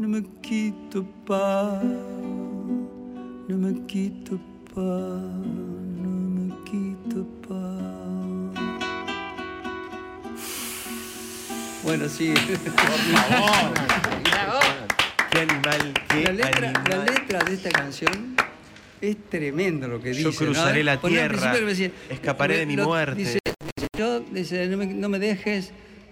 ne me quitte pas, ne me quitte pas, ne me quitte pas. Bueno, sí. <laughs> Qué animal, qué La letra, la letra de esta canción es tremendo lo que dice. Yo ¿no? cruzaré la tierra, decía, escaparé de mi lo- muerte. Dice, dice, yo, dice, no me, no me dejes,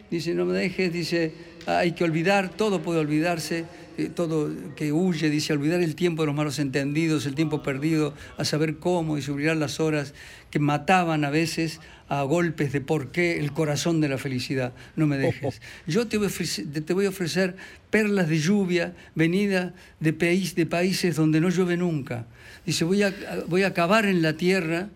dice, no me dejes, dice, hay que olvidar, todo puede olvidarse, eh, todo que huye, dice, olvidar el tiempo de los malos entendidos, el tiempo perdido, a saber cómo, dice, olvidar las horas que mataban a veces a golpes de por qué el corazón de la felicidad. No me dejes. <laughs> Yo te voy a ofrecer, te voy a ofrecer perlas de lluvia venida de, país, de países donde no llueve nunca. Dice, voy a, voy a cavar en la tierra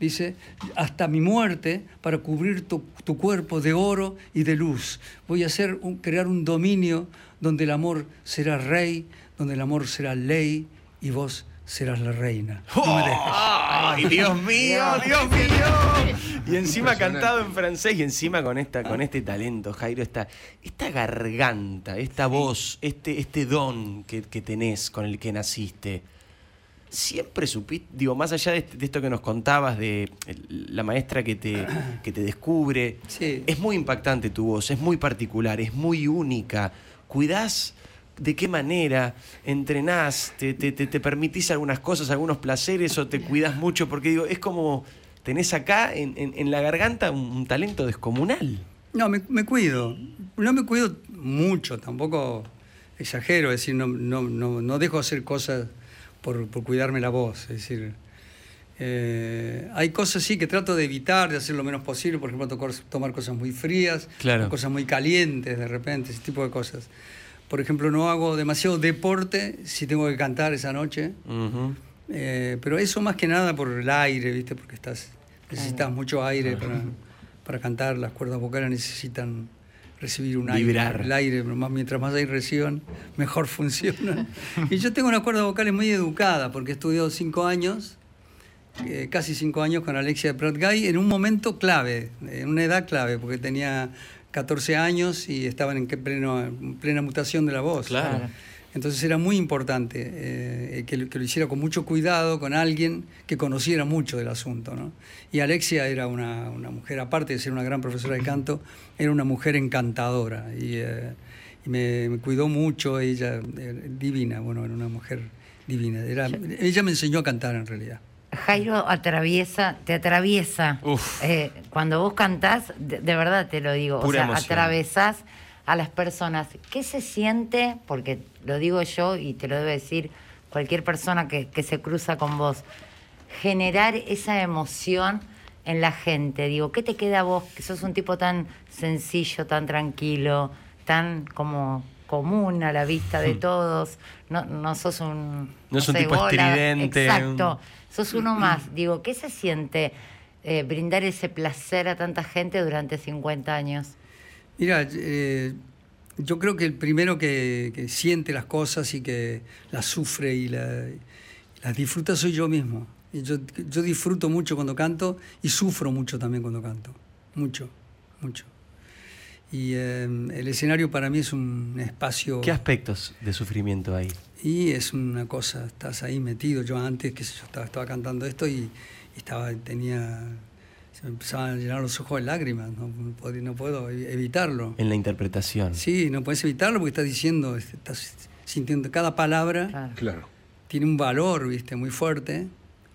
dice, hasta mi muerte para cubrir tu, tu cuerpo de oro y de luz. Voy a hacer un- crear un dominio donde el amor será rey, donde el amor será ley y vos serás la reina. No me dejes. ¡Ay, Dios mío, Dios mío! Y encima cantado en francés y encima con esta, con este talento, Jairo, esta, esta garganta, esta voz, este, este don que, que tenés con el que naciste. Siempre supiste, digo, más allá de, de esto que nos contabas de la maestra que te, <clears throat> que te descubre, Sí. es muy impactante tu voz, es muy particular, es muy única. ¿Cuidás de qué manera? ¿Entrenás? ¿Te, te, te- permitís algunas cosas, algunos placeres o te cuidás mucho? Porque digo, es como tenés acá en, en- en la garganta un, un talento descomunal. No, me, me cuido. No me cuido mucho, tampoco exagero, es decir, no, no, no, no dejo hacer cosas por, por cuidarme la voz. Es decir, eh, hay cosas sí que trato de evitar, de hacer lo menos posible, por ejemplo, tocor- tomar cosas muy frías, Claro. cosas muy calientes de repente, ese tipo de cosas. Por ejemplo, no hago demasiado deporte si tengo que cantar esa noche. Eh, pero eso más que nada por el aire, ¿viste? Porque estás, necesitas mucho aire para, para cantar, las cuerdas vocales necesitan recibir un Vibrar. aire. El aire, más- mientras más aire reciban, mejor <laughs> funcionan. y yo tengo una cuerda vocales muy educada, porque he estudiado cinco años, eh, casi cinco años con Alexia de Prat Gay, en un momento clave, en una edad clave, porque tenía 14 años y estaban en pleno, en plena mutación de la voz. Claro. Entonces era muy importante eh, que, lo- que lo hiciera con mucho cuidado, con alguien que conociera mucho del asunto. ¿no? Y Alexia era una, una mujer, aparte de ser una gran profesora de canto, era una mujer encantadora y, eh, y me, me cuidó mucho, ella eh, divina, bueno, era una mujer divina. Era, ella me enseñó a cantar en realidad. Jairo atraviesa, te atraviesa. Eh, cuando vos cantás, de, de verdad te lo digo, Pura o sea, emoción. atravesás a las personas. ¿Qué se siente? Porque lo digo yo y te lo debe decir cualquier persona que, que se cruza con vos. Generar esa emoción en la gente. Digo, ¿qué te queda a vos? Que sos un tipo tan sencillo, tan tranquilo, tan como común a la vista de todos. No, no sos un... Hmm. No es un tipo estridente, Exacto. Sos uno más. Digo, ¿qué se siente eh, brindar ese placer a tanta gente durante 50 años? Mira, eh, yo creo que el primero que, que siente las cosas y que las sufre y, la- las disfruta soy yo mismo. Yo, yo disfruto mucho cuando canto y sufro mucho también cuando canto. Mucho, mucho. Y eh, el escenario para mí es un espacio... ¿Qué aspectos de sufrimiento hay? Y es una cosa, estás ahí metido. Yo antes, que yo estaba, estaba cantando esto y, y estaba, tenía, se me empezaban a llenar los ojos de lágrimas. No, no puedo evi- evitarlo. En la interpretación. Sí, no puedes evitarlo porque estás diciendo, este, estás sintiendo cada palabra Claro. Claro. tiene un valor, viste, muy fuerte.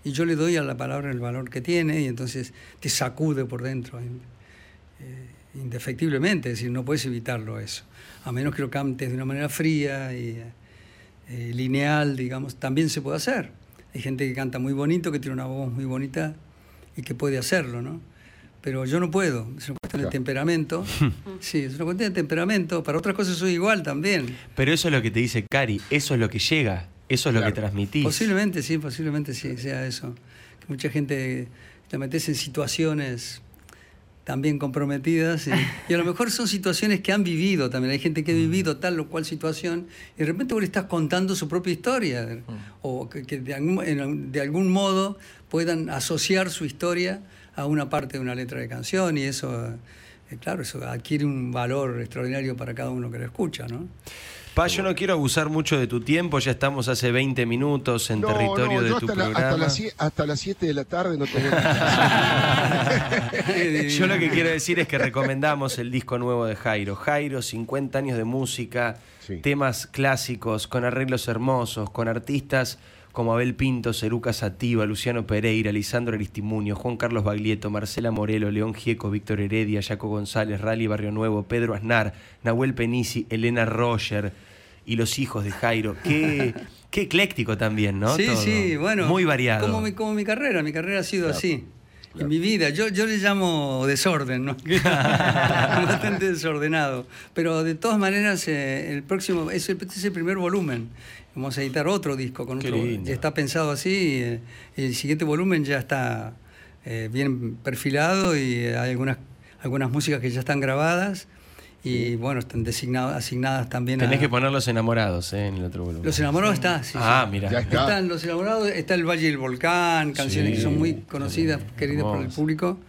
Y yo le doy a la palabra el valor que tiene y entonces te sacude por dentro, eh, indefectiblemente, es decir, no puedes evitarlo eso. A menos que lo cantes de una manera fría y eh, lineal, digamos, también se puede hacer. Hay gente que canta muy bonito, que tiene una voz muy bonita y que puede hacerlo, ¿no? Pero yo no puedo, es una cuestión de temperamento. <laughs> Sí, es una cuestión de temperamento. Para otras cosas soy igual también. Pero eso es lo que te dice Cari, eso es lo que llega, eso es lo que transmitís. Posiblemente sí, posiblemente sí, sea eso. Que mucha gente te metes en situaciones también comprometidas y, y a lo mejor son situaciones que han vivido también. Hay gente que ha vivido tal o cual situación y de repente vos le estás contando su propia historia o que, que de, algún, en- de algún modo puedan asociar su historia a una parte de una letra de canción y eso, eh, claro, eso adquiere un valor extraordinario para cada uno que lo escucha, ¿no? Pa, yo no quiero abusar mucho de tu tiempo, ya estamos hace 20 minutos en No, territorio no, de yo tu hasta, la- programa. hasta, las, sie- hasta las 7 de la tarde no tengo <laughs> Yo lo que quiero decir es que recomendamos el disco nuevo de Jairo. Jairo, 50 años de música, Sí. temas clásicos, con arreglos hermosos, con artistas como Abel Pinto, Ceruca Sativa, Luciano Pereira, Lisandro Aristimuño, Juan Carlos Baglietto, Marcela Morelo, León Gieco, Víctor Heredia, Jaco González, Rally Barrio Nuevo, Pedro Aznar, Nahuel Penisi, Elena Roger y los hijos de Jairo. Qué, <laughs> qué ecléctico también, ¿no? Sí, Todo. sí, bueno. Muy variado. Como mi, como mi carrera, mi carrera ha sido así. En mi vida, yo, yo le llamo desorden, ¿no? <laughs> <laughs> Bastante desordenado. Pero de todas maneras, eh, el próximo, es el, este es el primer volumen. Vamos a editar otro disco con Qué otro. Está pensado así. eh, el siguiente volumen ya está eh, bien perfilado y hay algunas, algunas músicas que ya están grabadas. Y bueno, están designadas, asignadas también a. Tenés que poner los enamorados ¿eh? en el otro volumen. Los enamorados está, sí. Ah, sí. mira. Ya está. Están los enamorados, está el Valle del Volcán, canciones Sí, que son muy conocidas, sí, queridas por el público,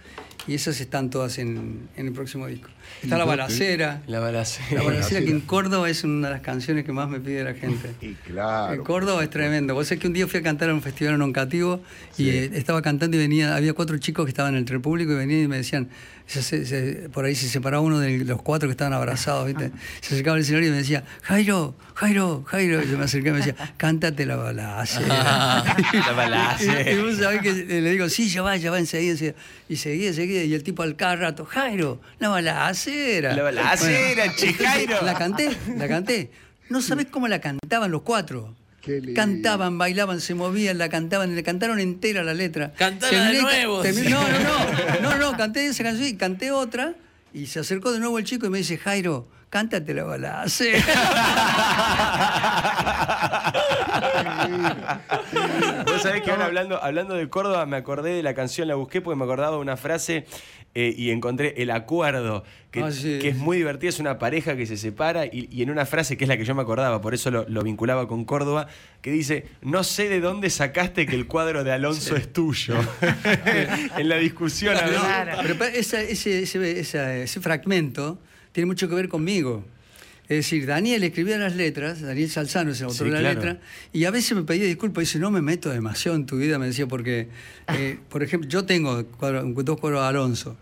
y esas están todas en, en el próximo disco. Está La Balacera, La balacera. La Balacera que en Córdoba es una de las canciones que más me pide la gente. <laughs> Y claro. En Córdoba es tremendo. Vos sabés que un día fui a cantar a un festival en Oncativo y eh, estaba cantando y venía, había cuatro chicos que estaban entre el público y venían y me decían, se- se- se- por ahí se separaba uno de los cuatro que estaban abrazados, ¿viste? <laughs> Se acercaba al escenario y me decía, Jairo, Jairo, Jairo. Y yo me acercaba y me decía, cántate la balacera. <laughs> La balacera. Y, y vos sabés que le digo, sí, ya va, ya va enseguida. enseguida. Y seguía, seguía. Y el tipo al cada rato, Jairo, la balacera. La balacera, che, Jairo. La canté, la canté. No sabés cómo la cantaban los cuatro. Cantaban, bailaban, se movían, la cantaban, le cantaron entera la letra. Cantala de nuevo, terminé- no, no, no, no, no, canté esa canción y canté otra. Y se acercó de nuevo el chico y me dice, Jairo, cántate la balacera. Vos <laughs> <laughs> sabés que ahora hablando, hablando de Córdoba me acordé de la canción, la busqué porque me acordaba de una frase eh, y encontré el acuerdo, que, Ah, sí. que es muy divertida, es una pareja que se separa y, y en una frase que es la que yo me acordaba, por eso lo, lo vinculaba con Córdoba, que dice, no sé de dónde sacaste que el cuadro de Alonso es tuyo. <laughs> en la discusión. Claro. Pero pa- esa- ese, ese- esa- ese fragmento tiene mucho que ver conmigo. Es decir, Daniel escribía las letras, Daniel Salzano es el autor Sí, de la claro. letra, y a veces me pedía disculpas, dice, no me meto demasiado en tu vida, me decía, porque, eh, <laughs> por ejemplo, yo tengo cuadro- dos cuadros de Alonso,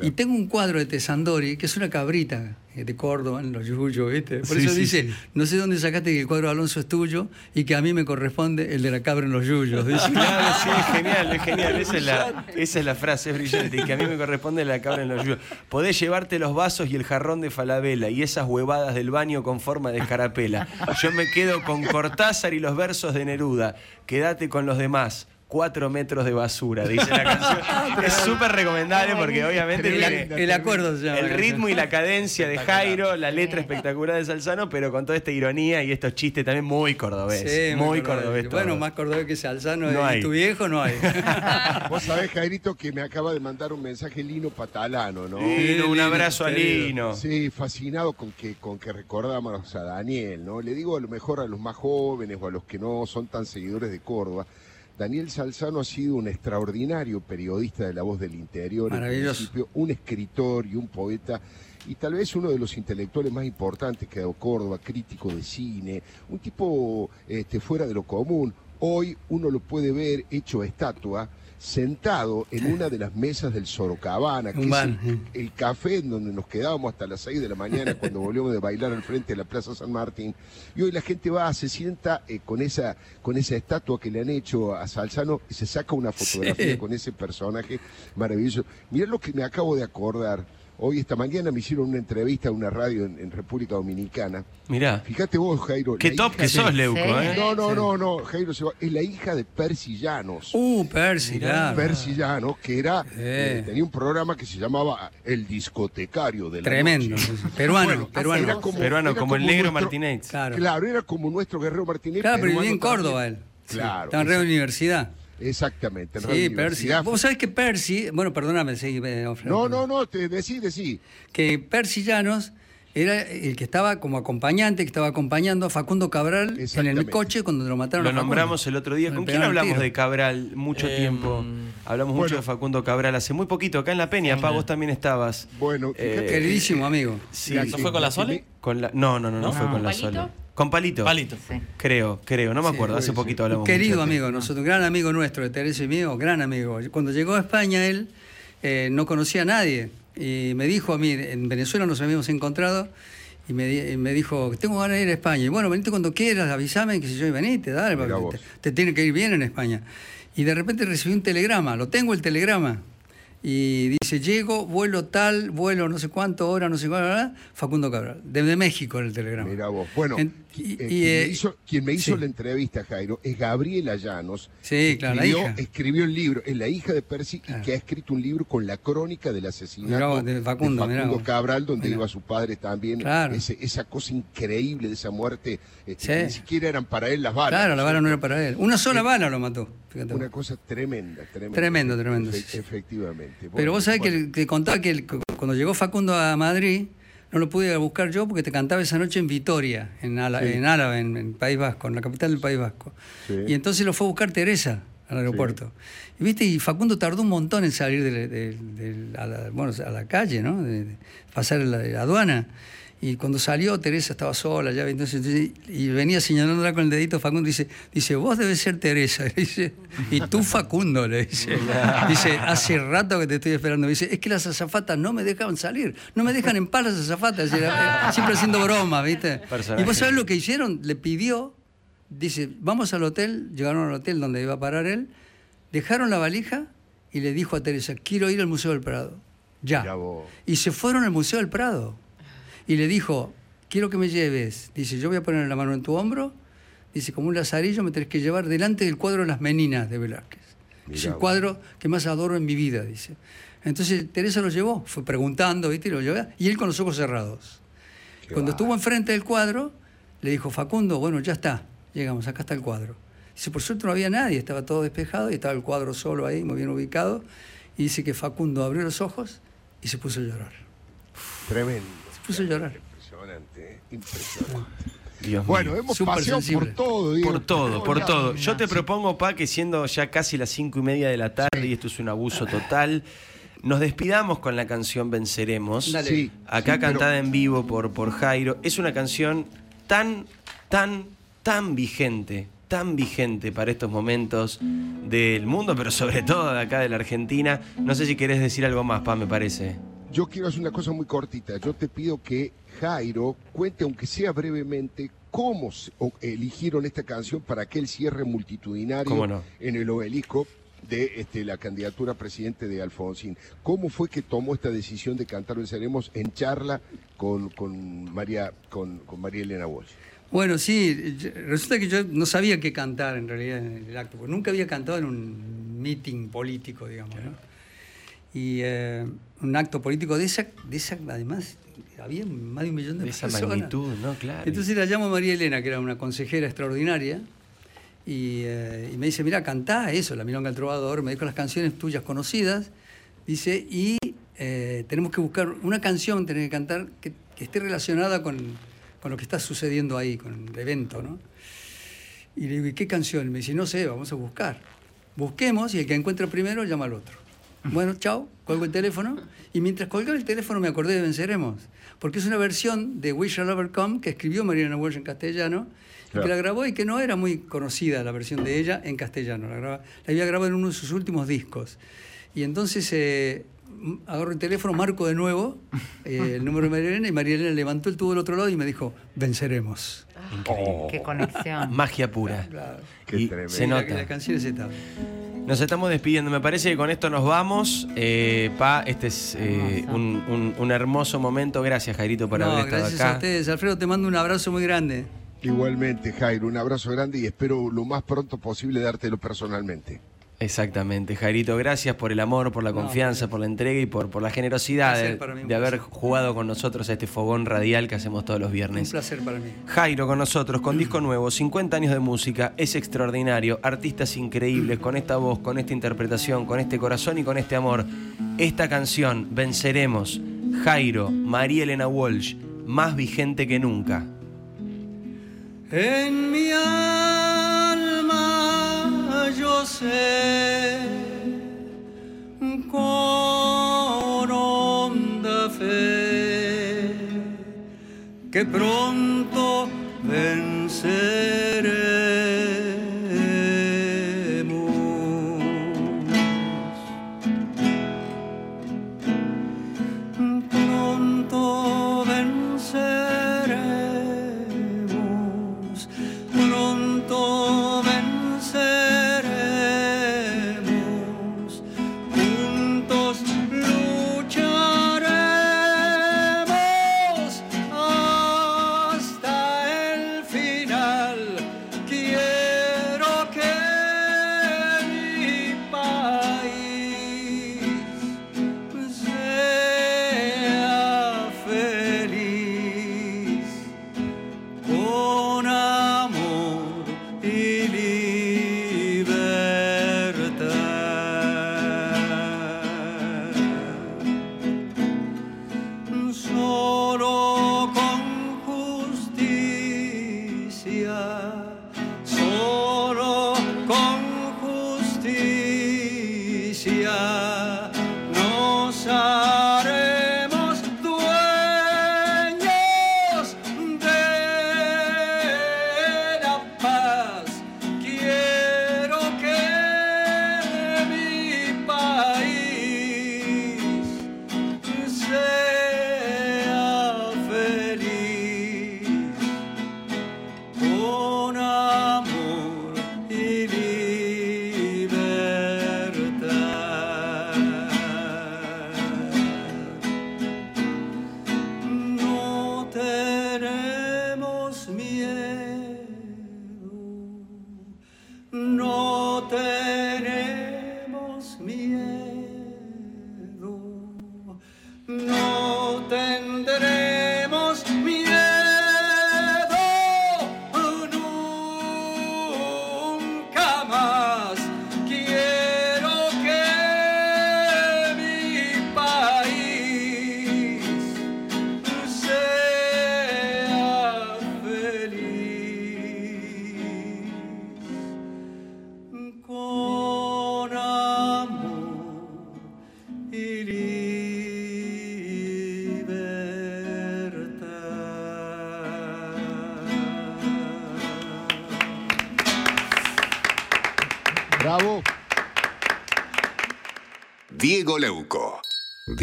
y tengo un cuadro de Tesandori, que es una cabrita eh, de Córdoba, en los yuyos, ¿viste? Por Sí, eso sí, dice, sí. no sé dónde sacaste que el cuadro de Alonso es tuyo, y que a mí me corresponde el de la cabra en los yuyos. dice. <laughs> Claro, sí, es genial, es genial. Esa es, la, esa es la frase, es brillante. Y que a mí me corresponde la cabra en los yuyos. Podés llevarte los vasos y el jarrón de Falabella y esas huevadas del baño con forma de escarapela. Yo me quedo con Cortázar y los versos de Neruda. Quédate con los demás. Cuatro metros de basura, dice la <laughs> canción. Es súper recomendable porque obviamente El, tiene el acuerdo se llama el ritmo y la cadencia de Jairo, la letra espectacular de Salzano, pero con toda esta ironía y estos chistes también muy cordobés. Sí, muy cordobés. cordobés. Bueno, más cordobés que Salzano No y hay. tu viejo no hay. <laughs> Vos sabés, Jairito, que me acaba de mandar un mensaje Lino Patalano, ¿no? Lino, un Lino, abrazo a querido. Lino. Sí, fascinado con que, con que recordamos a Daniel, ¿no? Le digo a lo mejor a los más jóvenes o a los que no son tan seguidores de Córdoba, Daniel Salzano ha sido un extraordinario periodista de La Voz del Interior, en principio, un escritor y un poeta, y tal vez uno de los intelectuales más importantes que ha dado Córdoba, crítico de cine, un tipo este, fuera de lo común. Hoy uno lo puede ver hecho estatua, sentado en una de las mesas del Sorocabana, que es el- el café en donde nos quedábamos hasta las 6 de la mañana <laughs> cuando volvíamos de bailar al frente de la Plaza San Martín. Y hoy la gente va, se sienta eh, con, esa, con esa estatua que le han hecho a Salzano y se saca una fotografía Sí. con ese personaje maravilloso. Mirá lo que me acabo de acordar. Hoy, esta mañana, me hicieron una entrevista a una radio en, en República Dominicana. Mirá, Fíjate vos, Jairo. qué top hija- que sos, Leuco, Sí. ¿eh? No, no, no, no, Jairo se va- es la hija de Percy Llanos. Uh, Percy, claro. Percy Llanos, que era, Eh. eh, tenía un programa que se llamaba El Discotecario de la Tremendo. Noche. Peruano, Bueno, peruano. era como- Peruano, era como el negro nuestro- Martínez. Claro. Claro, era como nuestro guerrero Martínez. Claro, pero vivía en Córdoba también. él. Claro, Estaba en Red Universidad. Exactamente. en Sí, Percy. Vos sabés que Percy, bueno, perdóname, sí, eh, Alfredo, No, no, no, te decí, decí. Que Percy Llanos era el que estaba como acompañante, que estaba acompañando a Facundo Cabral en el coche cuando lo mataron Lo a nombramos el otro día. ¿Con quién hablamos de Cabral mucho Em, tiempo? Hablamos mucho de Facundo Cabral hace muy poquito, acá en La Peña. Pa, vos también estabas. Bueno, Eh, Queridísimo amigo. Sí, ¿Eso fue con la Sole? Con la, no, no, no, no, ¿No? fue con la ¿Palito? Sole. Con Palito. Palito. Sí. Creo, creo, no me Sí, acuerdo. Hace poquito hablamos. Un querido mucho amigo, nosotros, gran amigo nuestro, de Teresa y mío, gran amigo. Cuando llegó a España él eh, no conocía a nadie y me dijo a mí, en Venezuela nos habíamos encontrado Y me, y me dijo, tengo ganas de ir a España. Y bueno, venite cuando quieras, avísame, que si yo, y venite, dale, porque te, te tiene que ir bien en España. Y de repente recibí un telegrama, lo tengo el telegrama. Y dice, llego, vuelo tal, vuelo no sé cuánto, hora, no sé cuánto, Facundo Cabral. Desde México en el telegrama. Mira vos. Bueno, En- qui- y- eh, quien, eh, me hizo, quien me hizo sí. la entrevista, Jairo, es Gabriela Llanos. Sí, claro, la escribió, hija. escribió el libro, es la hija de Percy Claro. y que ha escrito un libro con la crónica del Mirá asesinato vos, de Facundo, mirá vos. Cabral, donde Mirá. iba su padre también. Claro. Ese- esa cosa increíble de esa muerte, este, Sí. ni siquiera eran para él las balas. Claro, la bala no era para él. Una sola bala lo mató. fíjate vos. Una cosa tremenda, tremenda. Tremendo, tremendo. Efectivamente. Pero vos sabés bueno. que, que contaba que el- cuando llegó Facundo a Madrid, no lo pude buscar yo porque te cantaba esa noche en Vitoria, en, Ala- Sí. en Álava, en, en País Vasco, en la capital del País Vasco. Sí. Y entonces lo fue a buscar Teresa al aeropuerto. Y viste, y Facundo tardó un montón en salir de, de- de- a, la, bueno, a la calle, ¿no? De, de pasar la, la aduana. Y cuando salió, Teresa estaba sola ya, entonces, y venía señalándola con el dedito Facundo, dice, dice, vos debes ser Teresa, <laughs> le dice, y tú Facundo, le dice. Dice, hace rato que te estoy esperando. Dice, es que las azafatas no me dejan salir, no me dejan en paz las azafatas, siempre haciendo broma, ¿viste? Personaje. Y vos sabés lo que hicieron, le pidió, dice, vamos al hotel, llegaron al hotel donde iba a parar él, dejaron la valija y le dijo a Teresa, quiero ir al Museo del Prado, ya. Y se fueron al Museo del Prado. Y le dijo, quiero que me lleves. Dice, yo voy a poner la mano en tu hombro. Dice, como un lazarillo me tenés que llevar delante del cuadro de las Meninas de Velázquez. es el cuadro que más adoro en mi vida, dice. Entonces Teresa lo llevó, fue preguntando, ¿viste? Y lo llevó, y él con los ojos cerrados. Cuando estuvo enfrente del cuadro, le dijo, Facundo, bueno, ya está, llegamos, acá está el cuadro. Dice, por suerte no había nadie, estaba todo despejado y estaba el cuadro solo ahí, muy bien ubicado. Y dice que Facundo abrió los ojos y se puso a llorar. Tremendo. Se puso a llorar. Impresionante, impresionante. Dios Bueno, mío. hemos paseado sensible. por todo, Diego. Por todo, por todo. Yo te propongo, Pa, que siendo ya casi las cinco y media de la tarde, y esto es un abuso total, nos despidamos con la canción Venceremos. Dale. Sí, Acá sí, pero- cantada en vivo por, por Jairo. Es una canción tan, tan, tan vigente, tan vigente para estos momentos del mundo, pero sobre todo de acá de la Argentina. No sé si querés decir algo más, Pa, me parece. Yo quiero hacer una cosa muy cortita. Yo te pido que Jairo cuente, aunque sea brevemente, cómo se- o- eligieron esta canción para aquel cierre multitudinario en el obelisco de este, la candidatura a presidente de Alfonsín. ¿Cómo fue que tomó esta decisión de cantar Venceremos en charla con, con María, con, con María Elena Walsh? Bueno, sí, resulta que yo no sabía qué cantar en realidad en el acto, porque nunca había cantado en un meeting político, digamos, ¿no? Y eh, un acto político de esa, de esa, además, había más de un millón de, De esa personas. magnitud, ¿no? Claro. Entonces la llamo a María Elena, que era una consejera extraordinaria, y, eh, y me dice, mira, cantá eso, La Milonga del Trovador, me dijo las canciones tuyas conocidas, dice, y eh, tenemos que buscar una canción, tenés que cantar que, que esté relacionada con, con lo que está sucediendo ahí, con el evento, ¿no? Y le digo, ¿y qué canción? Me dice, no sé, vamos a buscar. Busquemos y el que encuentre primero llama al otro. Bueno, chao, colgo el teléfono. Y mientras colgaba el teléfono me acordé de Venceremos. Porque es una versión de We Shall Overcome que escribió Mariana Walsh en castellano Claro. que la grabó y que no era muy conocida la versión de ella en castellano. La, graba- la había grabado en uno de sus últimos discos. Y entonces eh, agarro el teléfono, marco de nuevo eh, el número de María Elena y María Elena levantó el tubo del otro lado y me dijo, venceremos. Increíble. Qué conexión. <laughs> Magia pura. Claro. Qué Y tremendo. se nota. La, canción es esta. Nos estamos despidiendo. Me parece que con esto nos vamos. Eh, pa, este es eh, un, un- un hermoso momento. Gracias, Jairito, por No, haber estado gracias acá. a ustedes. Alfredo, te mando un abrazo muy grande. Igualmente, Jairo, un abrazo grande y espero lo más pronto posible dártelo personalmente. Exactamente, Jairito, gracias por el amor, por la No, confianza, por la entrega y por, por la generosidad de, un de haber jugado con nosotros a este fogón radial que hacemos todos los Un viernes. placer para mí. Jairo con nosotros, con disco nuevo, 50 años de música, es extraordinario, artistas increíbles, con esta voz, con esta interpretación, con este corazón y con este amor. Esta canción, Venceremos, Jairo, María Elena Walsh, más vigente que nunca. En mi alma yo sé con honda fe que pronto venceremos.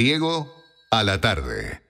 Diego a la tarde.